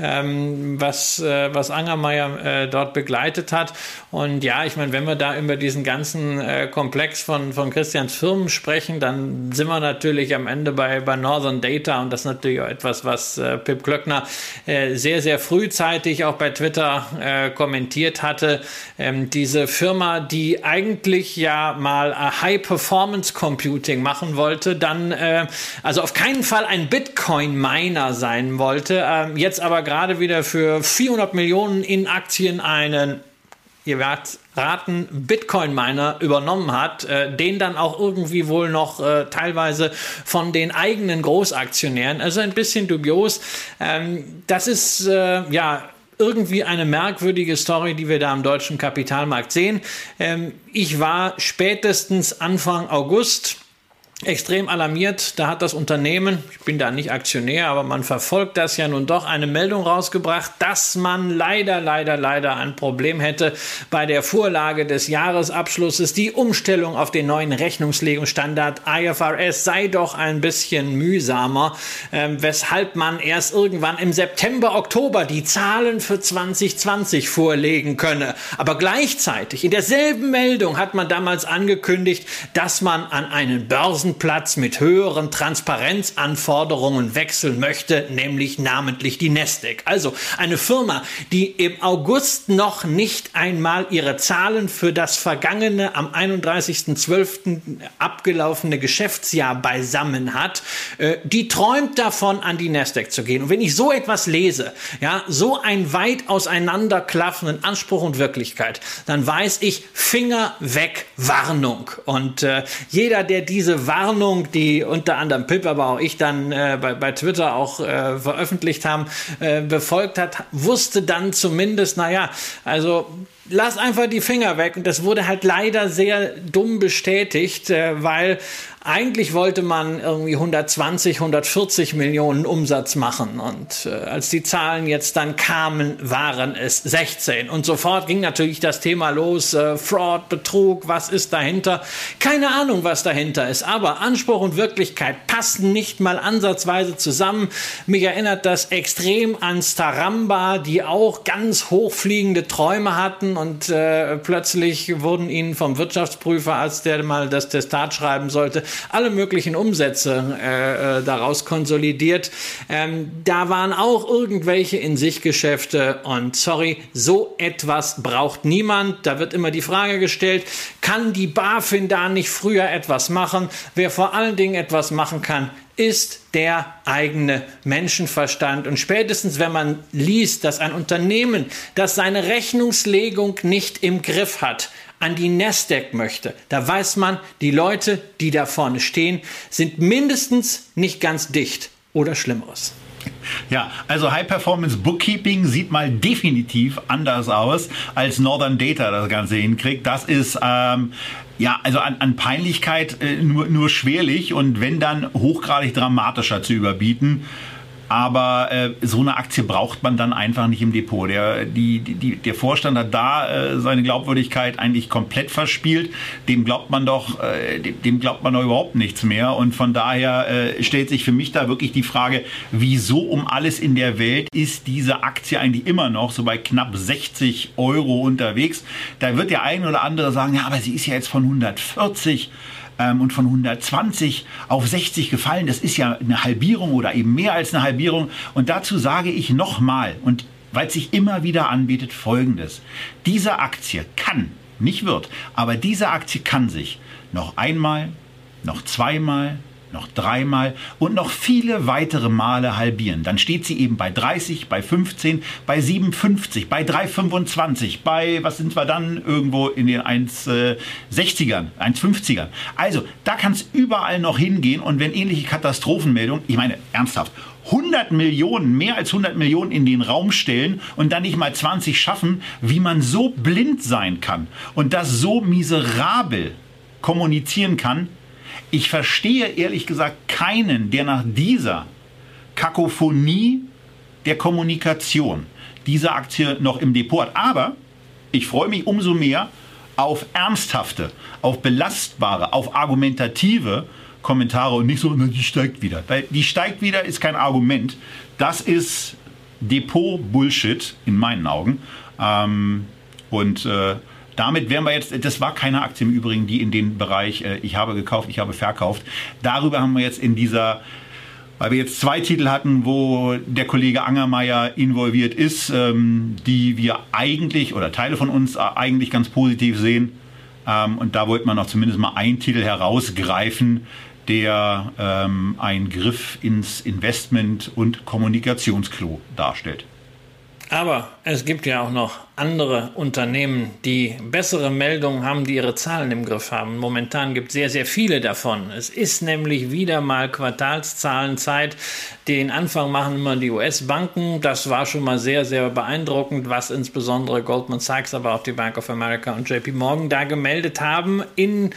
C: ähm, was, äh, was Angermeier äh, dort begleitet hat. Und ja, ich meine, wenn wir da über diesen ganzen äh, Komplex von, von Christians Firmen sprechen, dann sind wir natürlich am Ende bei, bei Northern Data und das ist natürlich auch etwas, was äh, Pip Klöckner äh, sehr, sehr frühzeitig auch bei Twitter äh, kommentiert hatte. Ähm, diese Firma, die eigentlich ja mal äh, High Performance Computing machen wollte, dann äh, also auf keinen Fall ein Bitcoin Miner sein wollte, ähm, jetzt aber gerade wieder für 400 Millionen in Aktien einen ihr werdet raten, Bitcoin-Miner übernommen hat, äh, den dann auch irgendwie wohl noch äh, teilweise von den eigenen Großaktionären. Also ein bisschen dubios. Ähm, das ist äh, ja irgendwie eine merkwürdige Story, die wir da am deutschen Kapitalmarkt sehen. Ähm, ich war spätestens Anfang August extrem alarmiert. Da hat das Unternehmen, ich bin da nicht Aktionär, aber man verfolgt das ja nun doch, eine Meldung rausgebracht, dass man leider, leider, leider ein Problem hätte bei der Vorlage des Jahresabschlusses. Die Umstellung auf den neuen Rechnungslegungsstandard IFRS sei doch ein bisschen mühsamer, äh, weshalb man erst irgendwann im September, Oktober die Zahlen für 2020 vorlegen könne. Aber gleichzeitig in derselben Meldung hat man damals angekündigt, dass man an einen Börsen Platz mit höheren Transparenzanforderungen wechseln möchte, nämlich namentlich die Nestec. Also eine Firma, die im August noch nicht einmal ihre Zahlen für das vergangene am 31.12. abgelaufene Geschäftsjahr beisammen hat, äh, die träumt davon, an die Nestec zu gehen. Und wenn ich so etwas lese, ja, so ein weit auseinanderklaffenden Anspruch und Wirklichkeit, dann weiß ich, Finger weg, Warnung. Und äh, jeder, der diese Warnung Warnung, die unter anderem Pip, aber auch ich dann äh, bei, bei Twitter auch äh, veröffentlicht haben, äh, befolgt hat, wusste dann zumindest, naja, also lass einfach die Finger weg. Und das wurde halt leider sehr dumm bestätigt, äh, weil eigentlich wollte man irgendwie 120, 140 Millionen Umsatz machen. Und äh, als die Zahlen jetzt dann kamen, waren es 16. Und sofort ging natürlich das Thema los. Äh, Fraud, Betrug, was ist dahinter? Keine Ahnung, was dahinter ist. Aber Anspruch und Wirklichkeit passen nicht mal ansatzweise zusammen. Mich erinnert das extrem an Staramba, die auch ganz hochfliegende Träume hatten und äh, plötzlich wurden ihnen vom Wirtschaftsprüfer, als der mal das Testat schreiben sollte, alle möglichen Umsätze äh, äh, daraus konsolidiert. Ähm, da waren auch irgendwelche in sich Geschäfte und sorry, so etwas braucht niemand. Da wird immer die Frage gestellt, kann die BaFin da nicht früher etwas machen? Wer vor allen Dingen etwas machen kann, ist der eigene Menschenverstand. Und spätestens, wenn man liest, dass ein Unternehmen, das seine Rechnungslegung nicht im Griff hat, an die Nasdaq möchte, da weiß man, die Leute, die da vorne stehen, sind mindestens nicht ganz dicht oder Schlimmeres.
B: Ja, also High Performance Bookkeeping sieht mal definitiv anders aus, als Northern Data das Ganze hinkriegt. Das ist ähm, ja, also an, an Peinlichkeit äh, nur, nur schwerlich und wenn dann hochgradig dramatischer zu überbieten. Aber äh, so eine Aktie braucht man dann einfach nicht im Depot. Der, die, die, der Vorstand hat da äh, seine Glaubwürdigkeit eigentlich komplett verspielt. Dem glaubt man doch, äh, dem, glaubt man doch überhaupt nichts mehr. Und von daher äh, stellt sich für mich da wirklich die Frage, wieso um alles in der Welt ist diese Aktie eigentlich immer noch so bei knapp 60 Euro unterwegs? Da wird der ein oder andere sagen, ja, aber sie ist ja jetzt von 140 ähm, und von 120 auf 60 gefallen. Das ist ja eine Halbierung oder eben mehr als eine Halbierung. Und dazu sage ich nochmal, und weil es sich immer wieder anbietet, Folgendes. Diese Aktie kann, nicht wird, aber diese Aktie kann sich noch einmal, noch zweimal, noch dreimal und noch viele weitere Male halbieren. Dann steht sie eben bei 30, bei 15, bei 57, bei 3,25, bei, was sind wir dann, irgendwo in den 1,60ern, 1,50ern. Also, da kann es überall noch hingehen und wenn ähnliche Katastrophenmeldungen, ich meine, ernsthaft, 100 Millionen, mehr als 100 Millionen in den Raum stellen und dann nicht mal 20 schaffen, wie man so blind sein kann und das so miserabel kommunizieren kann, ich verstehe ehrlich gesagt keinen, der nach dieser Kakophonie der Kommunikation diese Aktie noch im Depot hat. Aber ich freue mich umso mehr auf ernsthafte, auf belastbare, auf argumentative Kommentare und nicht so, die steigt wieder. Weil die steigt wieder ist kein Argument. Das ist Depot-Bullshit in meinen Augen. Ähm, und äh, damit wären wir jetzt, das war keine Aktie im Übrigen, die in den Bereich, äh, ich habe gekauft, ich habe verkauft. Darüber haben wir jetzt in dieser weil wir jetzt zwei Titel hatten, wo der Kollege Angermeier involviert ist, ähm, die wir eigentlich oder Teile von uns äh, eigentlich ganz positiv sehen. Ähm, und da wollte man noch zumindest mal einen Titel herausgreifen, der ähm, einen Griff ins Investment- und Kommunikationsklo darstellt.
C: Aber es gibt ja auch noch andere Unternehmen, die bessere Meldungen haben, die ihre Zahlen im Griff haben. Momentan gibt es sehr, sehr viele davon. Es ist nämlich wieder mal Quartalszahlenzeit. Den Anfang machen immer die US-Banken. Das war schon mal sehr, sehr beeindruckend, was insbesondere Goldman Sachs, aber auch die Bank of America und JP Morgan da gemeldet haben. In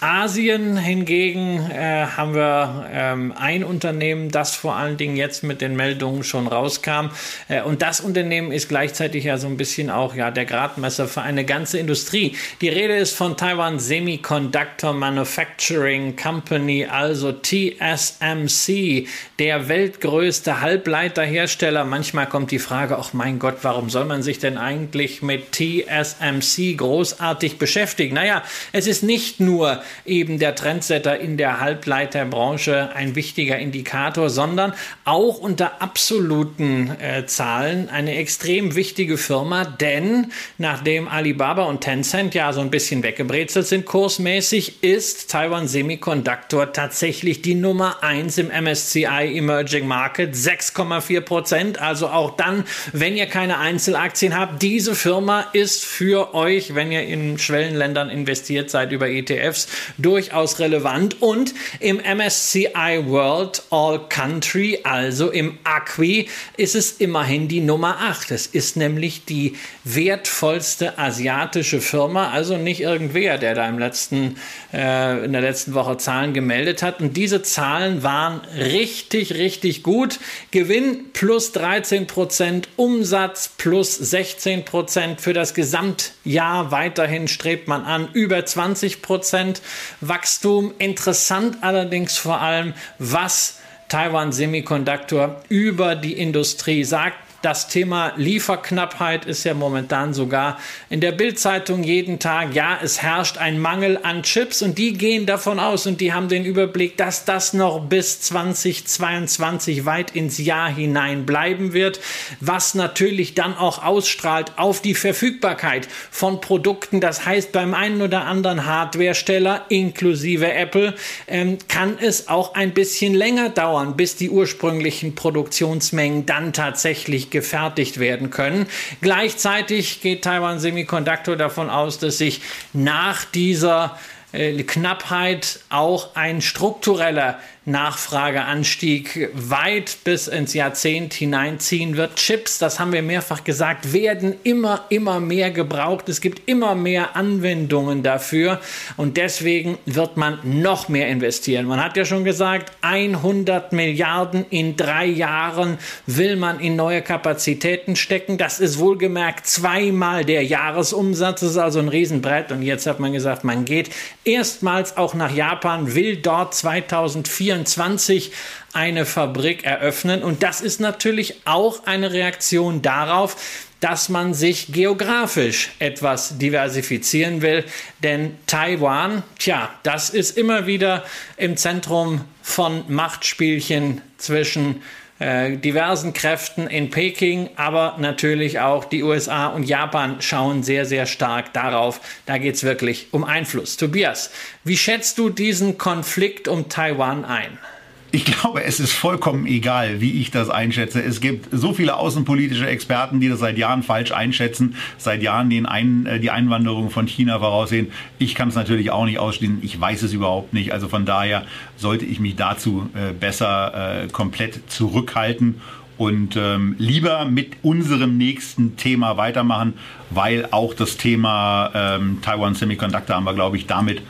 C: Asien hingegen äh, haben wir ähm, ein Unternehmen, das vor allen Dingen jetzt mit den Meldungen schon rauskam. Äh, und das Unternehmen ist gleichzeitig ja so ein bisschen auch ja der Gradmesser für eine ganze Industrie. Die Rede ist von Taiwan Semiconductor Manufacturing Company, also TSMC, der weltgrößte Halbleiterhersteller. Manchmal kommt die Frage, ach mein Gott, warum soll man sich denn eigentlich mit TSMC großartig beschäftigen? Naja, es ist nicht nur eben der Trendsetter in der Halbleiterbranche ein wichtiger Indikator, sondern auch unter absoluten äh, Zahlen eine extrem wichtige Firma, denn nachdem Alibaba und Tencent ja so ein bisschen weggebrezelt sind kursmäßig, ist Taiwan Semiconductor tatsächlich die Nummer 1 im MSCI Emerging Market, 6,4 Prozent. Also auch dann, wenn ihr keine Einzelaktien habt, diese Firma ist für euch, wenn ihr in Schwellenländern investiert seid über ETFs, durchaus relevant und im MSCI World All Country, also im ACWI, ist es immerhin die Nummer 8. Es ist nämlich die wertvollste asiatische Firma, also nicht irgendwer, der da im letzten, äh, in der letzten Woche Zahlen gemeldet hat. Und diese Zahlen waren richtig, richtig gut. Gewinn plus 13 Prozent, Umsatz plus 16 Prozent für das Gesamtjahr. Weiterhin strebt man an über 20 Prozent. Wachstum. Interessant allerdings vor allem, was Taiwan Semiconductor über die Industrie sagt. Das Thema Lieferknappheit ist ja momentan sogar in der Bildzeitung jeden Tag. Ja, es herrscht ein Mangel an Chips und die gehen davon aus und die haben den Überblick, dass das noch bis 2022 weit ins Jahr hinein bleiben wird, was natürlich dann auch ausstrahlt auf die Verfügbarkeit von Produkten. Das heißt, beim einen oder anderen Hardwaresteller inklusive Apple ähm, kann es auch ein bisschen länger dauern, bis die ursprünglichen Produktionsmengen dann tatsächlich gefertigt werden können. Gleichzeitig geht Taiwan Semiconductor davon aus, dass sich nach dieser äh, Knappheit auch ein struktureller Nachfrageanstieg weit bis ins Jahrzehnt hineinziehen wird. Chips, das haben wir mehrfach gesagt, werden immer, immer mehr gebraucht. Es gibt immer mehr Anwendungen dafür und deswegen wird man noch mehr investieren. Man hat ja schon gesagt, 100 Milliarden in drei Jahren will man in neue Kapazitäten stecken. Das ist wohlgemerkt zweimal der Jahresumsatz. Das ist also ein Riesenbrett und jetzt hat man gesagt, man geht erstmals auch nach Japan, will dort 2004 2024 eine Fabrik eröffnen. Und das ist natürlich auch eine Reaktion darauf, dass man sich geografisch etwas diversifizieren will. Denn Taiwan, tja, das ist immer wieder im Zentrum von Machtspielchen zwischen äh, diversen Kräften in Peking, aber natürlich auch die USA und Japan schauen sehr, sehr stark darauf. Da geht es wirklich um Einfluss. Tobias, wie schätzt du diesen Konflikt um Taiwan ein?
B: Ich glaube, es ist vollkommen egal, wie ich das einschätze. Es gibt so viele außenpolitische Experten, die das seit Jahren falsch einschätzen, seit Jahren den Ein, äh, die Einwanderung von China voraussehen. Ich kann es natürlich auch nicht ausschließen. Ich weiß es überhaupt nicht. Also von daher sollte ich mich dazu äh, besser äh, komplett zurückhalten und ähm, lieber mit unserem nächsten Thema weitermachen, weil auch das Thema ähm, Taiwan Semiconductor haben wir, glaube ich, damit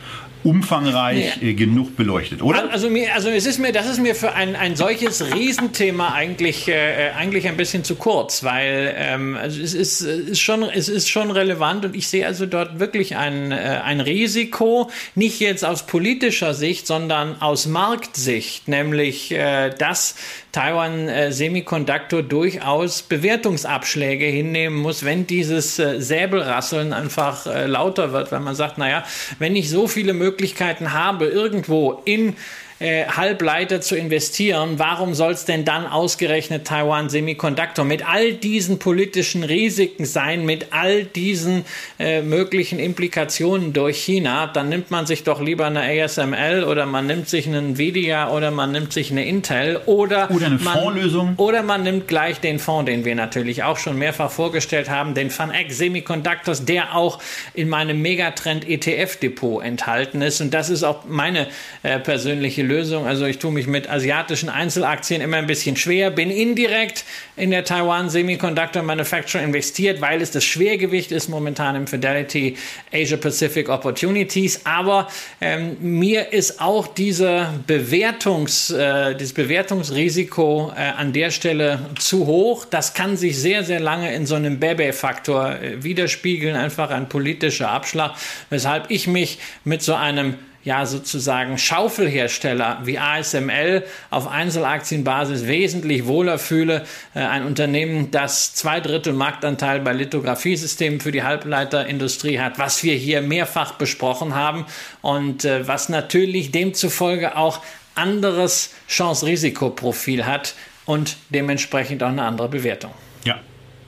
B: umfangreich ja. Äh, genug beleuchtet, oder?
C: Also, mir, also es ist mir, das ist mir für ein, ein solches Riesenthema eigentlich, äh, eigentlich ein bisschen zu kurz, weil ähm, also es, ist, ist schon, es ist schon relevant und ich sehe also dort wirklich ein, äh, ein Risiko, nicht jetzt aus politischer Sicht, sondern aus Marktsicht, nämlich äh, dass Taiwan äh, Semiconductor durchaus Bewertungsabschläge hinnehmen muss, wenn dieses äh, Säbelrasseln einfach äh, lauter wird, weil man sagt, naja, wenn ich so viele Möglichkeiten habe, irgendwo in äh, Halbleiter zu investieren, warum soll es denn dann ausgerechnet Taiwan Semiconductor mit all diesen politischen Risiken sein, mit all diesen äh, möglichen Implikationen durch China? Dann nimmt man sich doch lieber eine ASML oder man nimmt sich einen Nvidia oder man nimmt sich eine Intel oder,
B: oder eine
C: man,
B: Fondslösung.
C: Oder man nimmt gleich den Fonds, den wir natürlich auch schon mehrfach vorgestellt haben, den FANEC Semiconductors, der auch in meinem Megatrend ETF Depot enthalten ist. Und das ist auch meine äh, persönliche Lösung Lösung. Also ich tue mich mit asiatischen Einzelaktien immer ein bisschen schwer, bin indirekt in der Taiwan Semiconductor Manufacturing investiert, weil es das Schwergewicht ist momentan im Fidelity Asia Pacific Opportunities. Aber ähm, mir ist auch diese Bewertungs, äh, dieses Bewertungsrisiko äh, an der Stelle zu hoch. Das kann sich sehr, sehr lange in so einem Bebe-Faktor äh, widerspiegeln, einfach ein politischer Abschlag, weshalb ich mich mit so einem ja sozusagen Schaufelhersteller wie ASML auf Einzelaktienbasis wesentlich wohler fühle. Äh, ein Unternehmen, das zwei Drittel Marktanteil bei Lithografiesystemen für die Halbleiterindustrie hat, was wir hier mehrfach besprochen haben und äh, was natürlich demzufolge auch anderes Chance-Risikoprofil hat und dementsprechend auch eine andere Bewertung.
B: Ja,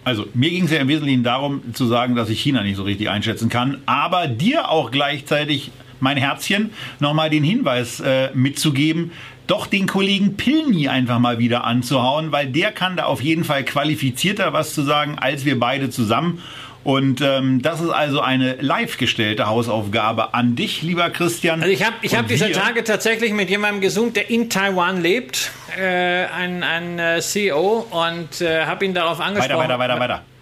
B: also mir ging es ja im Wesentlichen darum zu sagen, dass ich China nicht so richtig einschätzen kann, aber dir auch gleichzeitig mein Herzchen, nochmal den Hinweis äh, mitzugeben, doch den Kollegen Pilny einfach mal wieder anzuhauen, weil der kann da auf jeden Fall qualifizierter was zu sagen als wir beide zusammen. Und ähm, das ist also eine live gestellte Hausaufgabe an dich, lieber Christian.
C: Also ich habe ich hab diese Tage tatsächlich mit jemandem gesund, der in Taiwan lebt, äh, ein, ein äh, CEO, und äh, habe ihn darauf angesprochen.
B: Weiter, weiter, weiter, weiter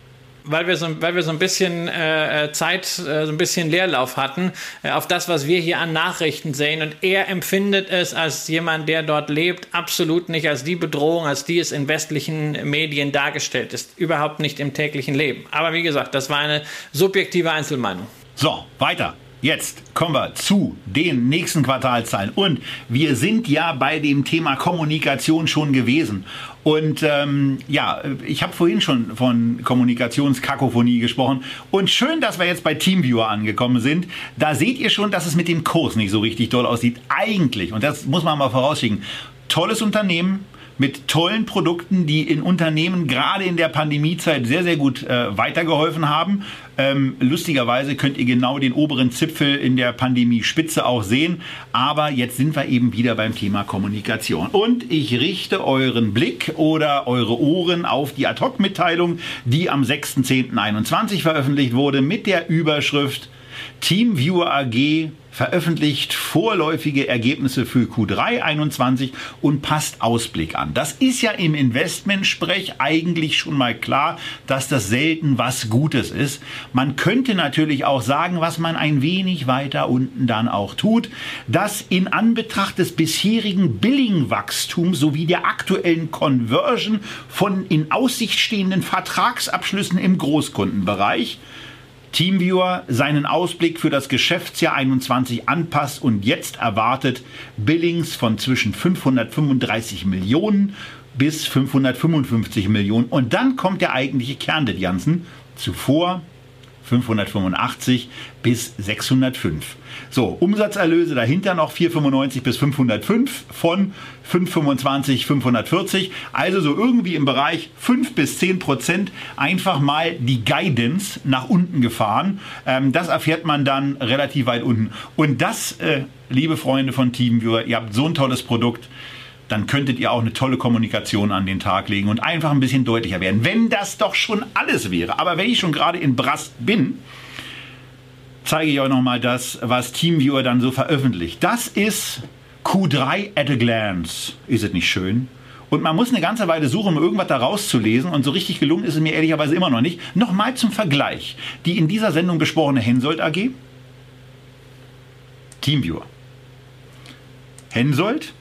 C: weil wir so, weil wir so ein bisschen äh, äh, Zeit, äh, so ein bisschen Leerlauf hatten, äh, auf das, was wir hier an Nachrichten sehen. Und er empfindet es als jemand, der dort lebt, absolut nicht als die Bedrohung, als die es in westlichen Medien dargestellt ist. Überhaupt nicht im täglichen Leben. Aber wie gesagt, das war eine subjektive Einzelmeinung.
B: So, weiter. Jetzt kommen wir zu den nächsten Quartalzahlen. Und wir sind ja bei dem Thema Kommunikation schon gewesen. Und ähm, ja, ich habe vorhin schon von Kommunikationskakophonie gesprochen. Und schön, dass wir jetzt bei Teamviewer angekommen sind. Da seht ihr schon, dass es mit dem Kurs nicht so richtig doll aussieht. Eigentlich, und das muss man mal vorausschicken, tolles Unternehmen, mit tollen Produkten, die in Unternehmen gerade in der Pandemiezeit sehr, sehr gut äh, weitergeholfen haben. Ähm, lustigerweise könnt ihr genau den oberen Zipfel in der Pandemie-Spitze auch sehen. Aber jetzt sind wir eben wieder beim Thema Kommunikation. Und ich richte euren Blick oder eure Ohren auf die Ad-Hoc-Mitteilung, die am 6.10.21 veröffentlicht wurde mit der Überschrift TeamViewer AG veröffentlicht vorläufige Ergebnisse für Q3 21 und passt Ausblick an. Das ist ja im Investmentsprech eigentlich schon mal klar, dass das selten was Gutes ist. Man könnte natürlich auch sagen, was man ein wenig weiter unten dann auch tut, dass in Anbetracht des bisherigen Billing-Wachstums sowie der aktuellen Conversion von in Aussicht stehenden Vertragsabschlüssen im Großkundenbereich Teamviewer seinen Ausblick für das Geschäftsjahr 21 anpasst und jetzt erwartet Billings von zwischen 535 Millionen bis 555 Millionen. Und dann kommt der eigentliche Kern des Ganzen. Zuvor 585 bis 605. So, Umsatzerlöse dahinter noch 495 bis 505 von 525, 540. Also so irgendwie im Bereich 5 bis 10 Prozent einfach mal die Guidance nach unten gefahren. Ähm, das erfährt man dann relativ weit unten. Und das, äh, liebe Freunde von Teamviewer, ihr habt so ein tolles Produkt dann könntet ihr auch eine tolle Kommunikation an den Tag legen und einfach ein bisschen deutlicher werden. Wenn das doch schon alles wäre. Aber wenn ich schon gerade in Brast bin, zeige ich euch nochmal das, was TeamViewer dann so veröffentlicht. Das ist Q3 at a glance. Ist es nicht schön? Und man muss eine ganze Weile suchen, um irgendwas da rauszulesen. Und so richtig gelungen ist es mir ehrlicherweise immer noch nicht. Nochmal zum Vergleich. Die in dieser Sendung besprochene Hensoldt AG. Teamviewer. Hensoldt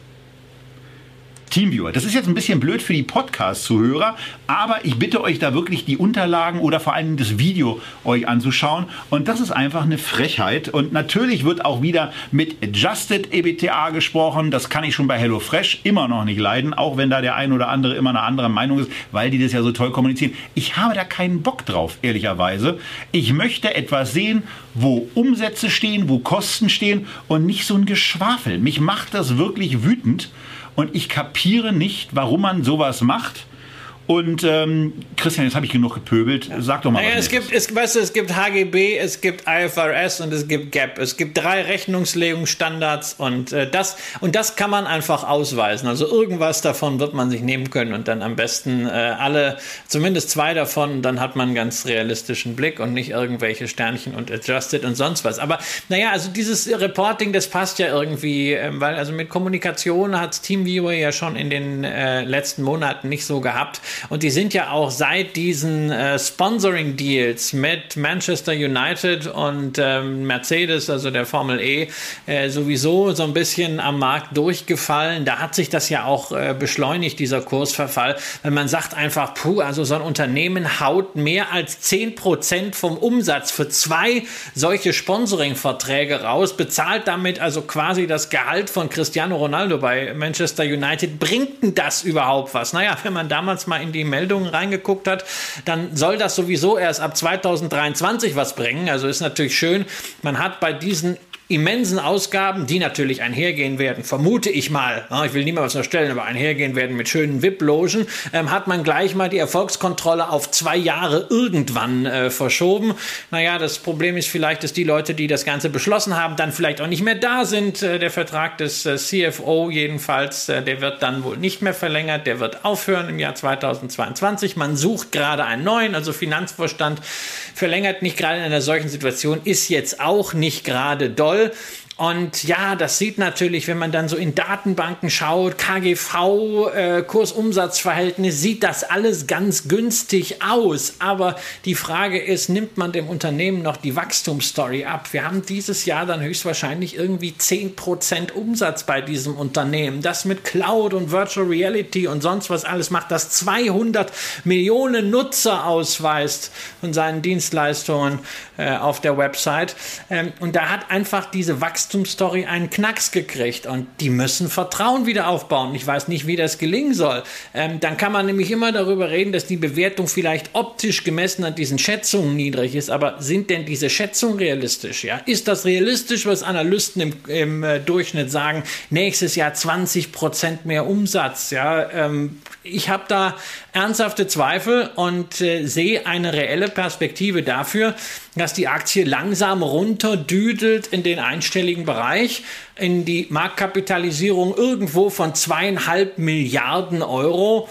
B: Teamviewer. Das ist jetzt ein bisschen blöd für die Podcast-Zuhörer, aber ich bitte euch da wirklich die Unterlagen oder vor allem das Video euch anzuschauen. Und das ist einfach eine Frechheit. Und natürlich wird auch wieder mit Adjusted EBTA gesprochen. Das kann ich schon bei HelloFresh immer noch nicht leiden, auch wenn da der ein oder andere immer eine andere Meinung ist, weil die das ja so toll kommunizieren. Ich habe da keinen Bock drauf, ehrlicherweise. Ich möchte etwas sehen, wo Umsätze stehen, wo Kosten stehen und nicht so ein Geschwafel. Mich macht das wirklich wütend und ich kapiere nicht, warum man sowas macht. Und ähm, Christian, jetzt habe ich genug gepöbelt. Sag doch mal.
C: Naja, es gibt, es, weißt du, es gibt HGB, es gibt IFRS und es gibt GAP. Es gibt drei Rechnungslegungsstandards und äh, das und das kann man einfach ausweisen. Also irgendwas davon wird man sich nehmen können und dann am besten äh, alle, zumindest zwei davon, dann hat man einen ganz realistischen Blick und nicht irgendwelche Sternchen und Adjusted und sonst was. Aber naja, also dieses Reporting, das passt ja irgendwie, äh, weil also mit Kommunikation hat TeamViewer ja schon in den äh, letzten Monaten nicht so gehabt. Und die sind ja auch seit diesen äh, Sponsoring-Deals mit Manchester United und ähm, Mercedes, also der Formel E, äh, sowieso so ein bisschen am Markt durchgefallen. Da hat sich das ja auch äh, beschleunigt, dieser Kursverfall, wenn man sagt einfach, puh, also so ein Unternehmen haut mehr als 10% vom Umsatz für zwei solche Sponsoring-Verträge raus, bezahlt damit also quasi das Gehalt von Cristiano Ronaldo bei Manchester United. Bringt denn das überhaupt was? Naja, wenn man damals mal in die Meldungen reingeguckt hat, dann soll das sowieso erst ab 2023 was bringen. Also ist natürlich schön, man hat bei diesen immensen Ausgaben, die natürlich einhergehen werden, vermute ich mal, ich will niemals was unterstellen, aber einhergehen werden mit schönen VIP-Logen, ähm, hat man gleich mal die Erfolgskontrolle auf zwei Jahre irgendwann äh, verschoben. Naja, das Problem ist vielleicht, dass die Leute, die das Ganze beschlossen haben, dann vielleicht auch nicht mehr da sind. Äh, der Vertrag des äh, CFO jedenfalls, der wird dann wohl nicht mehr verlängert, der wird aufhören im Jahr 2022. Man sucht gerade einen neuen, also Finanzvorstand verlängert nicht gerade in einer solchen Situation, ist jetzt auch nicht gerade doll. Und ja, das sieht natürlich, wenn man dann so in Datenbanken schaut, KGV, äh, Kursumsatzverhältnis, sieht das alles ganz günstig aus. Aber die Frage ist, nimmt man dem Unternehmen noch die Wachstumsstory ab? Wir haben dieses Jahr dann höchstwahrscheinlich irgendwie 10% Umsatz bei diesem Unternehmen. Das mit Cloud und Virtual Reality und sonst was alles macht, das 200 Millionen Nutzer ausweist von seinen Dienstleistungen äh, auf der Website. Ähm, und da hat einfach diese Wachstum Wachstumsstory einen Knacks gekriegt und die müssen Vertrauen wieder aufbauen. Ich weiß nicht, wie das gelingen soll. Ähm, dann kann man nämlich immer darüber reden, dass die Bewertung vielleicht optisch gemessen an diesen Schätzungen niedrig ist, aber sind denn diese Schätzungen realistisch? Ja? Ist das realistisch, was Analysten im, im äh, Durchschnitt sagen? Nächstes Jahr 20 Prozent mehr Umsatz. Ja? Ähm, ich habe da ernsthafte Zweifel und äh, sehe eine reelle Perspektive dafür, dass die Aktie langsam runterdüdelt in den einstelligen Bereich, in die Marktkapitalisierung irgendwo von zweieinhalb Milliarden Euro.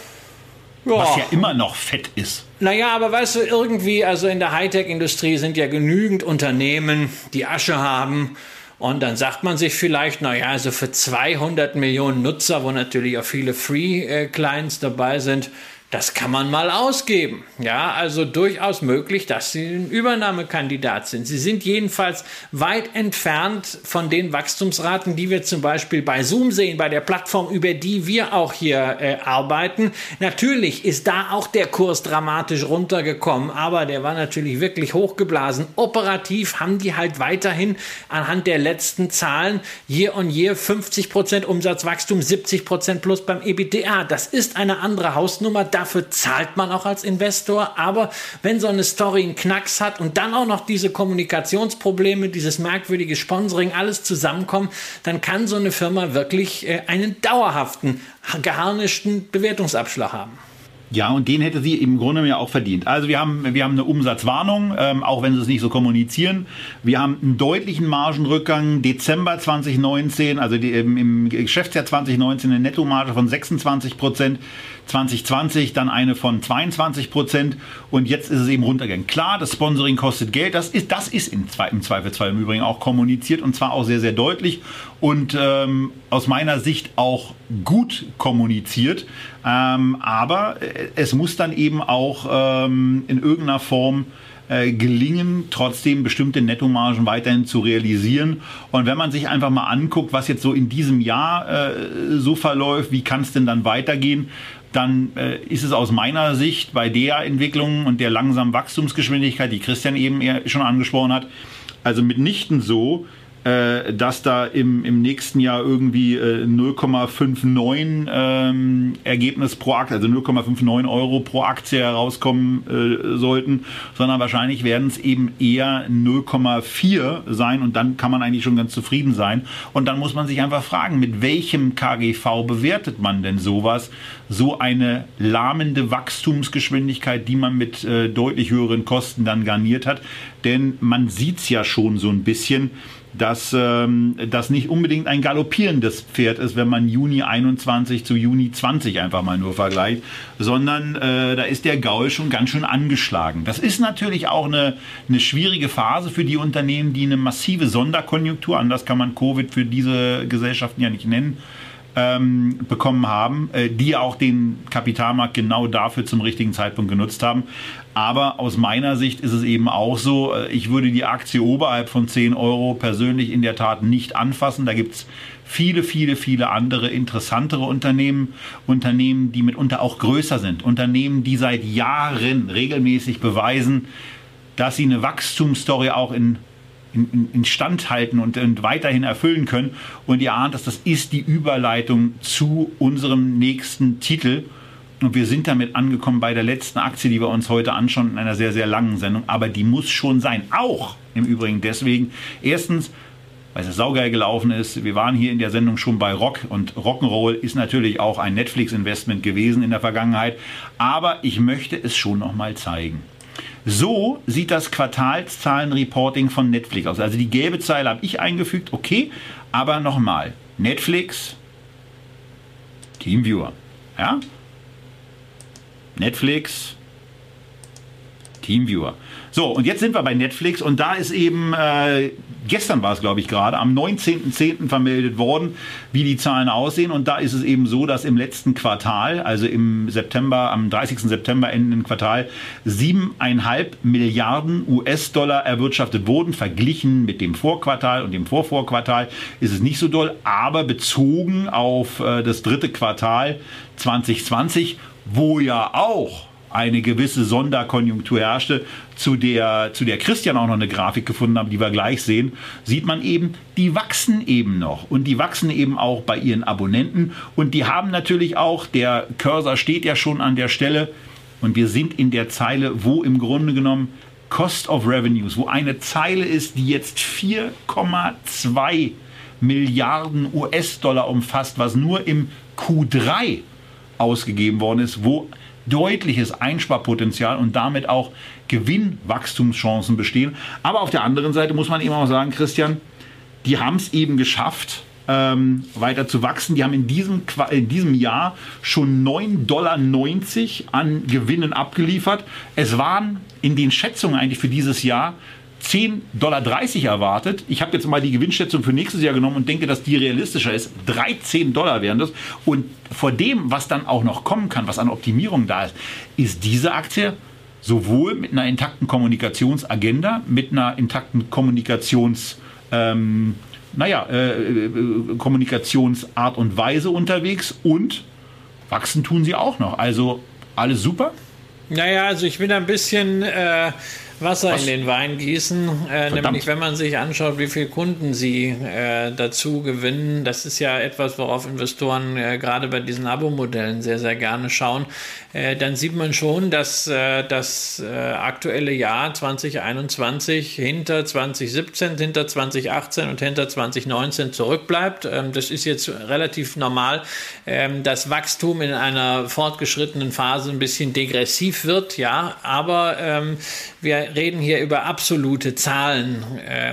B: Ja. Was ja immer noch fett ist.
C: Naja, aber weißt du, irgendwie, also in der Hightech-Industrie sind ja genügend Unternehmen, die Asche haben. Und dann sagt man sich vielleicht, naja, also für 200 Millionen Nutzer, wo natürlich auch viele Free-Clients dabei sind, das kann man mal ausgeben. Ja, also durchaus möglich, dass sie ein Übernahmekandidat sind. Sie sind jedenfalls weit entfernt von den Wachstumsraten, die wir zum Beispiel bei Zoom sehen, bei der Plattform, über die wir auch hier äh, arbeiten. Natürlich ist da auch der Kurs dramatisch runtergekommen, aber der war natürlich wirklich hochgeblasen. Operativ haben die halt weiterhin anhand der letzten Zahlen year on year 50 Prozent Umsatzwachstum, 70 Prozent plus beim EBITDA. Das ist eine andere Hausnummer dafür zahlt man auch als Investor. Aber wenn so eine Story einen Knacks hat und dann auch noch diese Kommunikationsprobleme, dieses merkwürdige Sponsoring, alles zusammenkommen, dann kann so eine Firma wirklich äh, einen dauerhaften, geharnischten Bewertungsabschlag haben.
B: Ja, und den hätte sie im Grunde ja auch verdient. Also wir haben, wir haben eine Umsatzwarnung, ähm, auch wenn sie es nicht so kommunizieren. Wir haben einen deutlichen Margenrückgang. Dezember 2019, also die, im, im Geschäftsjahr 2019 eine Nettomarge von 26 Prozent. 2020 dann eine von 22 Prozent und jetzt ist es eben runtergegangen. Klar, das Sponsoring kostet Geld, das ist, das ist im, im Zweifelsfall im Übrigen auch kommuniziert und zwar auch sehr, sehr deutlich und ähm, aus meiner Sicht auch gut kommuniziert. Ähm, aber äh, es muss dann eben auch ähm, in irgendeiner Form äh, gelingen, trotzdem bestimmte Nettomargen weiterhin zu realisieren. Und wenn man sich einfach mal anguckt, was jetzt so in diesem Jahr äh, so verläuft, wie kann es denn dann weitergehen? Dann äh, ist es aus meiner Sicht bei der Entwicklung und der langsamen Wachstumsgeschwindigkeit, die Christian eben schon angesprochen hat, also mitnichten so, äh, dass da im, im nächsten Jahr irgendwie äh, 0,59 ähm, Ergebnis pro Aktie, also 0,59 Euro pro Aktie herauskommen äh, sollten, sondern wahrscheinlich werden es eben eher 0,4 sein und dann kann man eigentlich schon ganz zufrieden sein. Und dann muss man sich einfach fragen, mit welchem KGV bewertet man denn sowas? So eine lahmende Wachstumsgeschwindigkeit, die man mit äh, deutlich höheren Kosten dann garniert hat. Denn man sieht es ja schon so ein bisschen dass ähm, das nicht unbedingt ein galoppierendes Pferd ist, wenn man Juni 21 zu Juni 20 einfach mal nur vergleicht, sondern äh, da ist der Gaul schon ganz schön angeschlagen. Das ist natürlich auch eine, eine schwierige Phase für die Unternehmen, die eine massive Sonderkonjunktur, anders kann man Covid für diese Gesellschaften ja nicht nennen, ähm, bekommen haben, äh, die auch den Kapitalmarkt genau dafür zum richtigen Zeitpunkt genutzt haben. Aber aus meiner Sicht ist es eben auch so, äh, ich würde die Aktie oberhalb von 10 Euro persönlich in der Tat nicht anfassen. Da gibt es viele, viele, viele andere interessantere Unternehmen, Unternehmen, die mitunter auch größer sind, Unternehmen, die seit Jahren regelmäßig beweisen, dass sie eine Wachstumsstory auch in in, in, Stand halten und, und, weiterhin erfüllen können. Und ihr ahnt, dass das ist die Überleitung zu unserem nächsten Titel. Und wir sind damit angekommen bei der letzten Aktie, die wir uns heute anschauen, in einer sehr, sehr langen Sendung. Aber die muss schon sein. Auch im Übrigen deswegen. Erstens, weil es saugeil gelaufen ist. Wir waren hier in der Sendung schon bei Rock und Rock'n'Roll ist natürlich auch ein Netflix-Investment gewesen in der Vergangenheit. Aber ich möchte es schon noch mal zeigen. So sieht das Quartalszahlenreporting von Netflix aus. Also die gelbe Zeile habe ich eingefügt, okay, aber nochmal, Netflix, Teamviewer, ja? Netflix, Teamviewer. So, und jetzt sind wir bei Netflix und da ist eben, äh, gestern war es glaube ich gerade, am 19.10. vermeldet worden, wie die Zahlen aussehen. Und da ist es eben so, dass im letzten Quartal, also im September, am 30. September endenden Quartal, 7,5 Milliarden US-Dollar erwirtschaftet wurden. Verglichen mit dem Vorquartal und dem Vorvorquartal ist es nicht so doll, aber bezogen auf äh, das dritte Quartal 2020, wo ja auch eine gewisse Sonderkonjunktur herrschte, zu der, zu der Christian auch noch eine Grafik gefunden hat, die wir gleich sehen, sieht man eben, die wachsen eben noch. Und die wachsen eben auch bei ihren Abonnenten. Und die haben natürlich auch, der Cursor steht ja schon an der Stelle. Und wir sind in der Zeile, wo im Grunde genommen Cost of Revenues, wo eine Zeile ist, die jetzt 4,2 Milliarden US-Dollar umfasst, was nur im Q3 ausgegeben worden ist, wo deutliches Einsparpotenzial und damit auch Gewinnwachstumschancen bestehen. Aber auf der anderen Seite muss man eben auch sagen, Christian, die haben es eben geschafft, ähm, weiter zu wachsen. Die haben in diesem, in diesem Jahr schon 9,90 Dollar an Gewinnen abgeliefert. Es waren in den Schätzungen eigentlich für dieses Jahr 10,30 Dollar erwartet. Ich habe jetzt mal die Gewinnschätzung für nächstes Jahr genommen und denke, dass die realistischer ist. 13 Dollar wären das. Und vor dem, was dann auch noch kommen kann, was an Optimierung da ist, ist diese Aktie sowohl mit einer intakten Kommunikationsagenda, mit einer intakten Kommunikations, ähm, naja, äh, äh, Kommunikationsart und Weise unterwegs und wachsen tun sie auch noch. Also alles super.
C: Naja, also ich bin ein bisschen äh, Wasser Was? in den Wein gießen, äh, nämlich wenn man sich anschaut, wie viele Kunden sie äh, dazu gewinnen. Das ist ja etwas, worauf Investoren äh, gerade bei diesen Abo-Modellen sehr, sehr gerne schauen. Äh, dann sieht man schon, dass äh, das äh, aktuelle Jahr 2021 hinter 2017, hinter 2018 und hinter 2019 zurückbleibt. Ähm, das ist jetzt relativ normal. Ähm, das Wachstum in einer fortgeschrittenen Phase ein bisschen degressiv wird, ja, aber ähm, wir reden hier über absolute Zahlen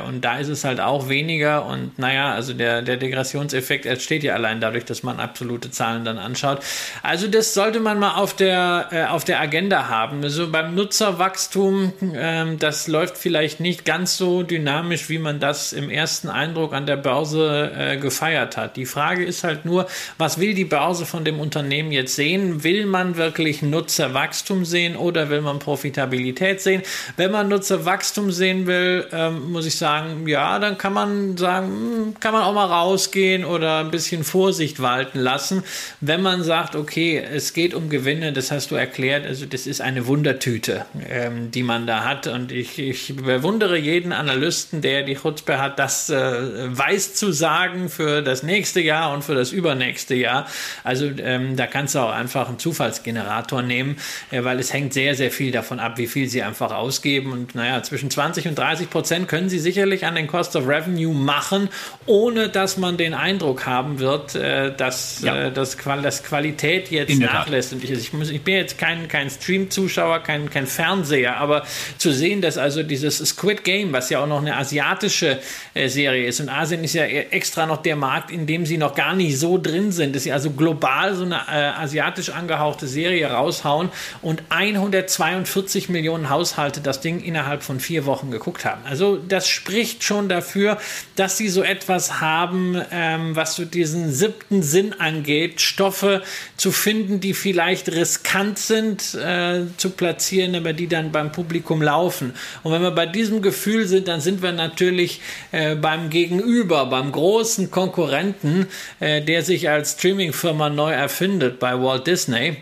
C: und da ist es halt auch weniger und naja, also der, der Degressionseffekt entsteht ja allein dadurch, dass man absolute Zahlen dann anschaut. Also das sollte man mal auf der, äh, auf der Agenda haben. Also beim Nutzerwachstum, äh, das läuft vielleicht nicht ganz so dynamisch, wie man das im ersten Eindruck an der Börse äh, gefeiert hat. Die Frage ist halt nur, was will die Börse von dem Unternehmen jetzt sehen? Will man wirklich Nutzerwachstum sehen oder will man Profitabilität sehen? Wenn wenn man Nutzerwachstum sehen will, ähm, muss ich sagen, ja, dann kann man sagen, hm, kann man auch mal rausgehen oder ein bisschen Vorsicht walten lassen. Wenn man sagt, okay, es geht um Gewinne, das hast du erklärt, also das ist eine Wundertüte, ähm, die man da hat. Und ich, ich bewundere jeden Analysten, der die Chutzpe hat, das äh, weiß zu sagen für das nächste Jahr und für das übernächste Jahr. Also ähm, da kannst du auch einfach einen Zufallsgenerator nehmen, äh, weil es hängt sehr, sehr viel davon ab, wie viel sie einfach ausgeben. Und naja, zwischen 20 und 30 Prozent können sie sicherlich an den Cost of Revenue machen, ohne dass man den Eindruck haben wird, äh, dass, ja. äh, dass, Qual dass Qualität jetzt nachlässt. Und ich, ich, muss, ich bin jetzt kein, kein Stream-Zuschauer, kein, kein Fernseher, aber zu sehen, dass also dieses Squid Game, was ja auch noch eine asiatische äh, Serie ist, und Asien ist ja extra noch der Markt, in dem sie noch gar nicht so drin sind, dass sie also global so eine äh, asiatisch angehauchte Serie raushauen und 142 Millionen Haushalte das Ding innerhalb von vier Wochen geguckt haben. Also das spricht schon dafür, dass sie so etwas haben, ähm, was so diesen siebten Sinn angeht, Stoffe zu finden, die vielleicht riskant sind äh, zu platzieren, aber die dann beim Publikum laufen. Und wenn wir bei diesem Gefühl sind, dann sind wir natürlich äh, beim Gegenüber, beim großen Konkurrenten, äh, der sich als Streaming-Firma neu erfindet bei Walt Disney.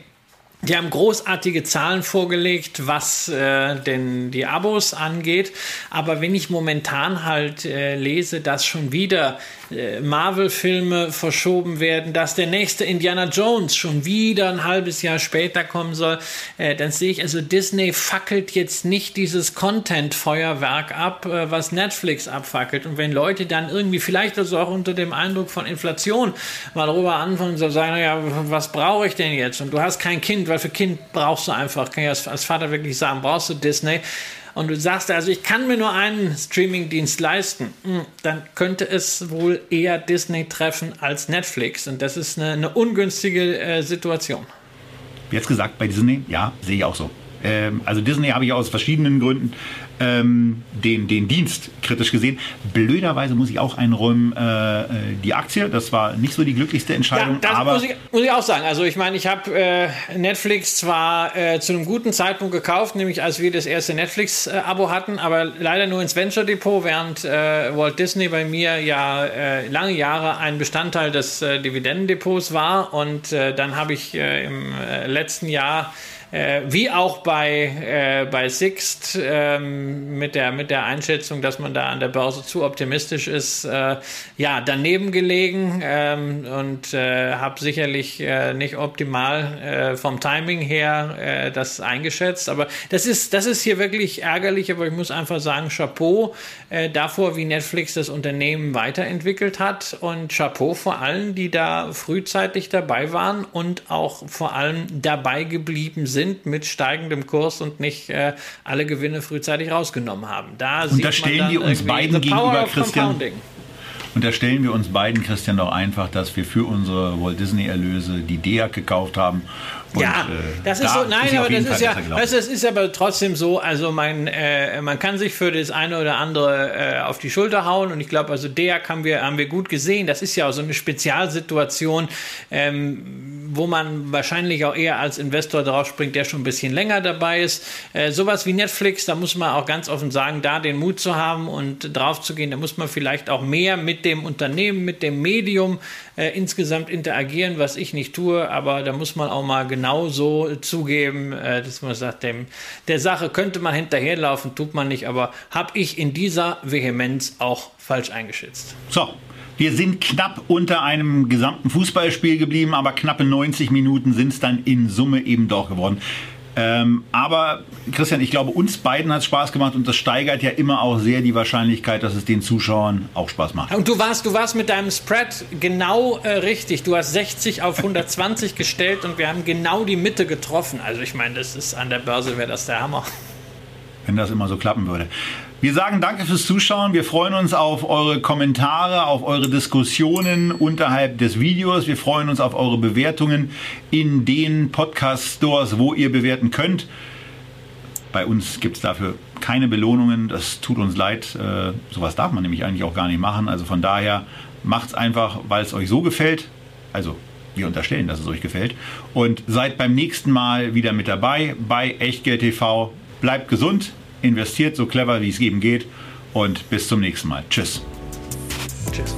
C: Die haben großartige Zahlen vorgelegt, was äh, denn die Abos angeht. Aber wenn ich momentan halt äh, lese, dass schon wieder Marvel-Filme verschoben werden, dass der nächste Indiana Jones schon wieder ein halbes Jahr später kommen soll, äh, dann sehe ich, also Disney fackelt jetzt nicht dieses Content-Feuerwerk ab, äh, was Netflix abfackelt. Und wenn Leute dann irgendwie, vielleicht also auch unter dem Eindruck von Inflation, mal darüber anfangen zu sagen, ja, was brauche ich denn jetzt? Und du hast kein Kind, weil für Kind brauchst du einfach, kann ich als, als Vater wirklich sagen, brauchst du Disney und du sagst also, ich kann mir nur einen Streamingdienst leisten, hm, dann könnte es wohl eher Disney treffen als Netflix. Und das ist eine, eine ungünstige äh, Situation.
B: Jetzt gesagt, bei Disney, ja, sehe ich auch so. Ähm, also Disney habe ich aus verschiedenen Gründen ähm, den, den Dienst kritisch gesehen. Blöderweise muss ich auch einräumen, äh, äh, die Aktie, das war nicht so die glücklichste Entscheidung.
C: Ja, das
B: aber
C: muss ich, muss ich auch sagen. Also ich meine, ich habe äh, Netflix zwar äh, zu einem guten Zeitpunkt gekauft, nämlich als wir das erste Netflix-Abo hatten, aber leider nur ins Venture Depot, während äh, Walt Disney bei mir ja äh, lange Jahre ein Bestandteil des Dividendendepots war. Und dann habe ich im letzten Jahr äh, wie auch bei, äh, bei Sixt ähm, mit, der, mit der Einschätzung, dass man da an der Börse zu optimistisch ist, äh, ja, daneben gelegen ähm, und äh, habe sicherlich äh, nicht optimal äh, vom Timing her das eingeschätzt. Aber das ist, das ist hier wirklich ärgerlich, aber ich muss einfach sagen, Chapeau davor, wie Netflix das Unternehmen weiterentwickelt hat und Chapeau vor allen, die da frühzeitig dabei waren und auch vor allem dabei geblieben sind sind mit steigendem Kurs und nicht äh, alle Gewinne frühzeitig rausgenommen haben.
B: Da und da stellen wir uns beiden gegenüber, Christian. Und da stellen wir uns beiden, Christian, doch einfach, dass wir für unsere Walt Disney-Erlöse die DEAG gekauft haben
C: und, ja, äh, das ist da so, nein, aber das ist ja, das ist aber trotzdem so, also man, äh, man kann sich für das eine oder andere äh, auf die Schulter hauen und ich glaube, also der haben wir, haben wir gut gesehen, das ist ja auch so eine Spezialsituation, ähm, wo man wahrscheinlich auch eher als Investor drauf springt, der schon ein bisschen länger dabei ist. Äh, sowas wie Netflix, da muss man auch ganz offen sagen, da den Mut zu haben und drauf zu gehen, da muss man vielleicht auch mehr mit dem Unternehmen, mit dem Medium äh, insgesamt interagieren, was ich nicht tue, aber da muss man auch mal genau so zugeben, äh, dass man sagt, dem, der Sache könnte man hinterherlaufen, tut man nicht, aber habe ich in dieser Vehemenz auch falsch eingeschätzt.
B: So, wir sind knapp unter einem gesamten Fußballspiel geblieben, aber knappe 90 Minuten sind es dann in Summe eben doch geworden. Ähm, aber Christian, ich glaube, uns beiden hat es Spaß gemacht und das steigert ja immer auch sehr die Wahrscheinlichkeit, dass es den Zuschauern auch Spaß macht.
C: Und du warst, du warst mit deinem Spread genau äh, richtig. Du hast 60 auf 120 gestellt und wir haben genau die Mitte getroffen. Also ich meine, das ist an der Börse wäre das der Hammer.
B: Wenn das immer so klappen würde. Wir sagen danke fürs Zuschauen. Wir freuen uns auf eure Kommentare, auf eure Diskussionen unterhalb des Videos. Wir freuen uns auf eure Bewertungen in den Podcast-Stores, wo ihr bewerten könnt. Bei uns gibt es dafür keine Belohnungen. Das tut uns leid. Äh, sowas darf man nämlich eigentlich auch gar nicht machen. Also von daher macht es einfach, weil es euch so gefällt. Also wir unterstellen, dass es euch gefällt. Und seid beim nächsten Mal wieder mit dabei bei Echtgeld TV. Bleibt gesund investiert so clever, wie es eben geht. Und bis zum nächsten Mal. Tschüss. Tschüss.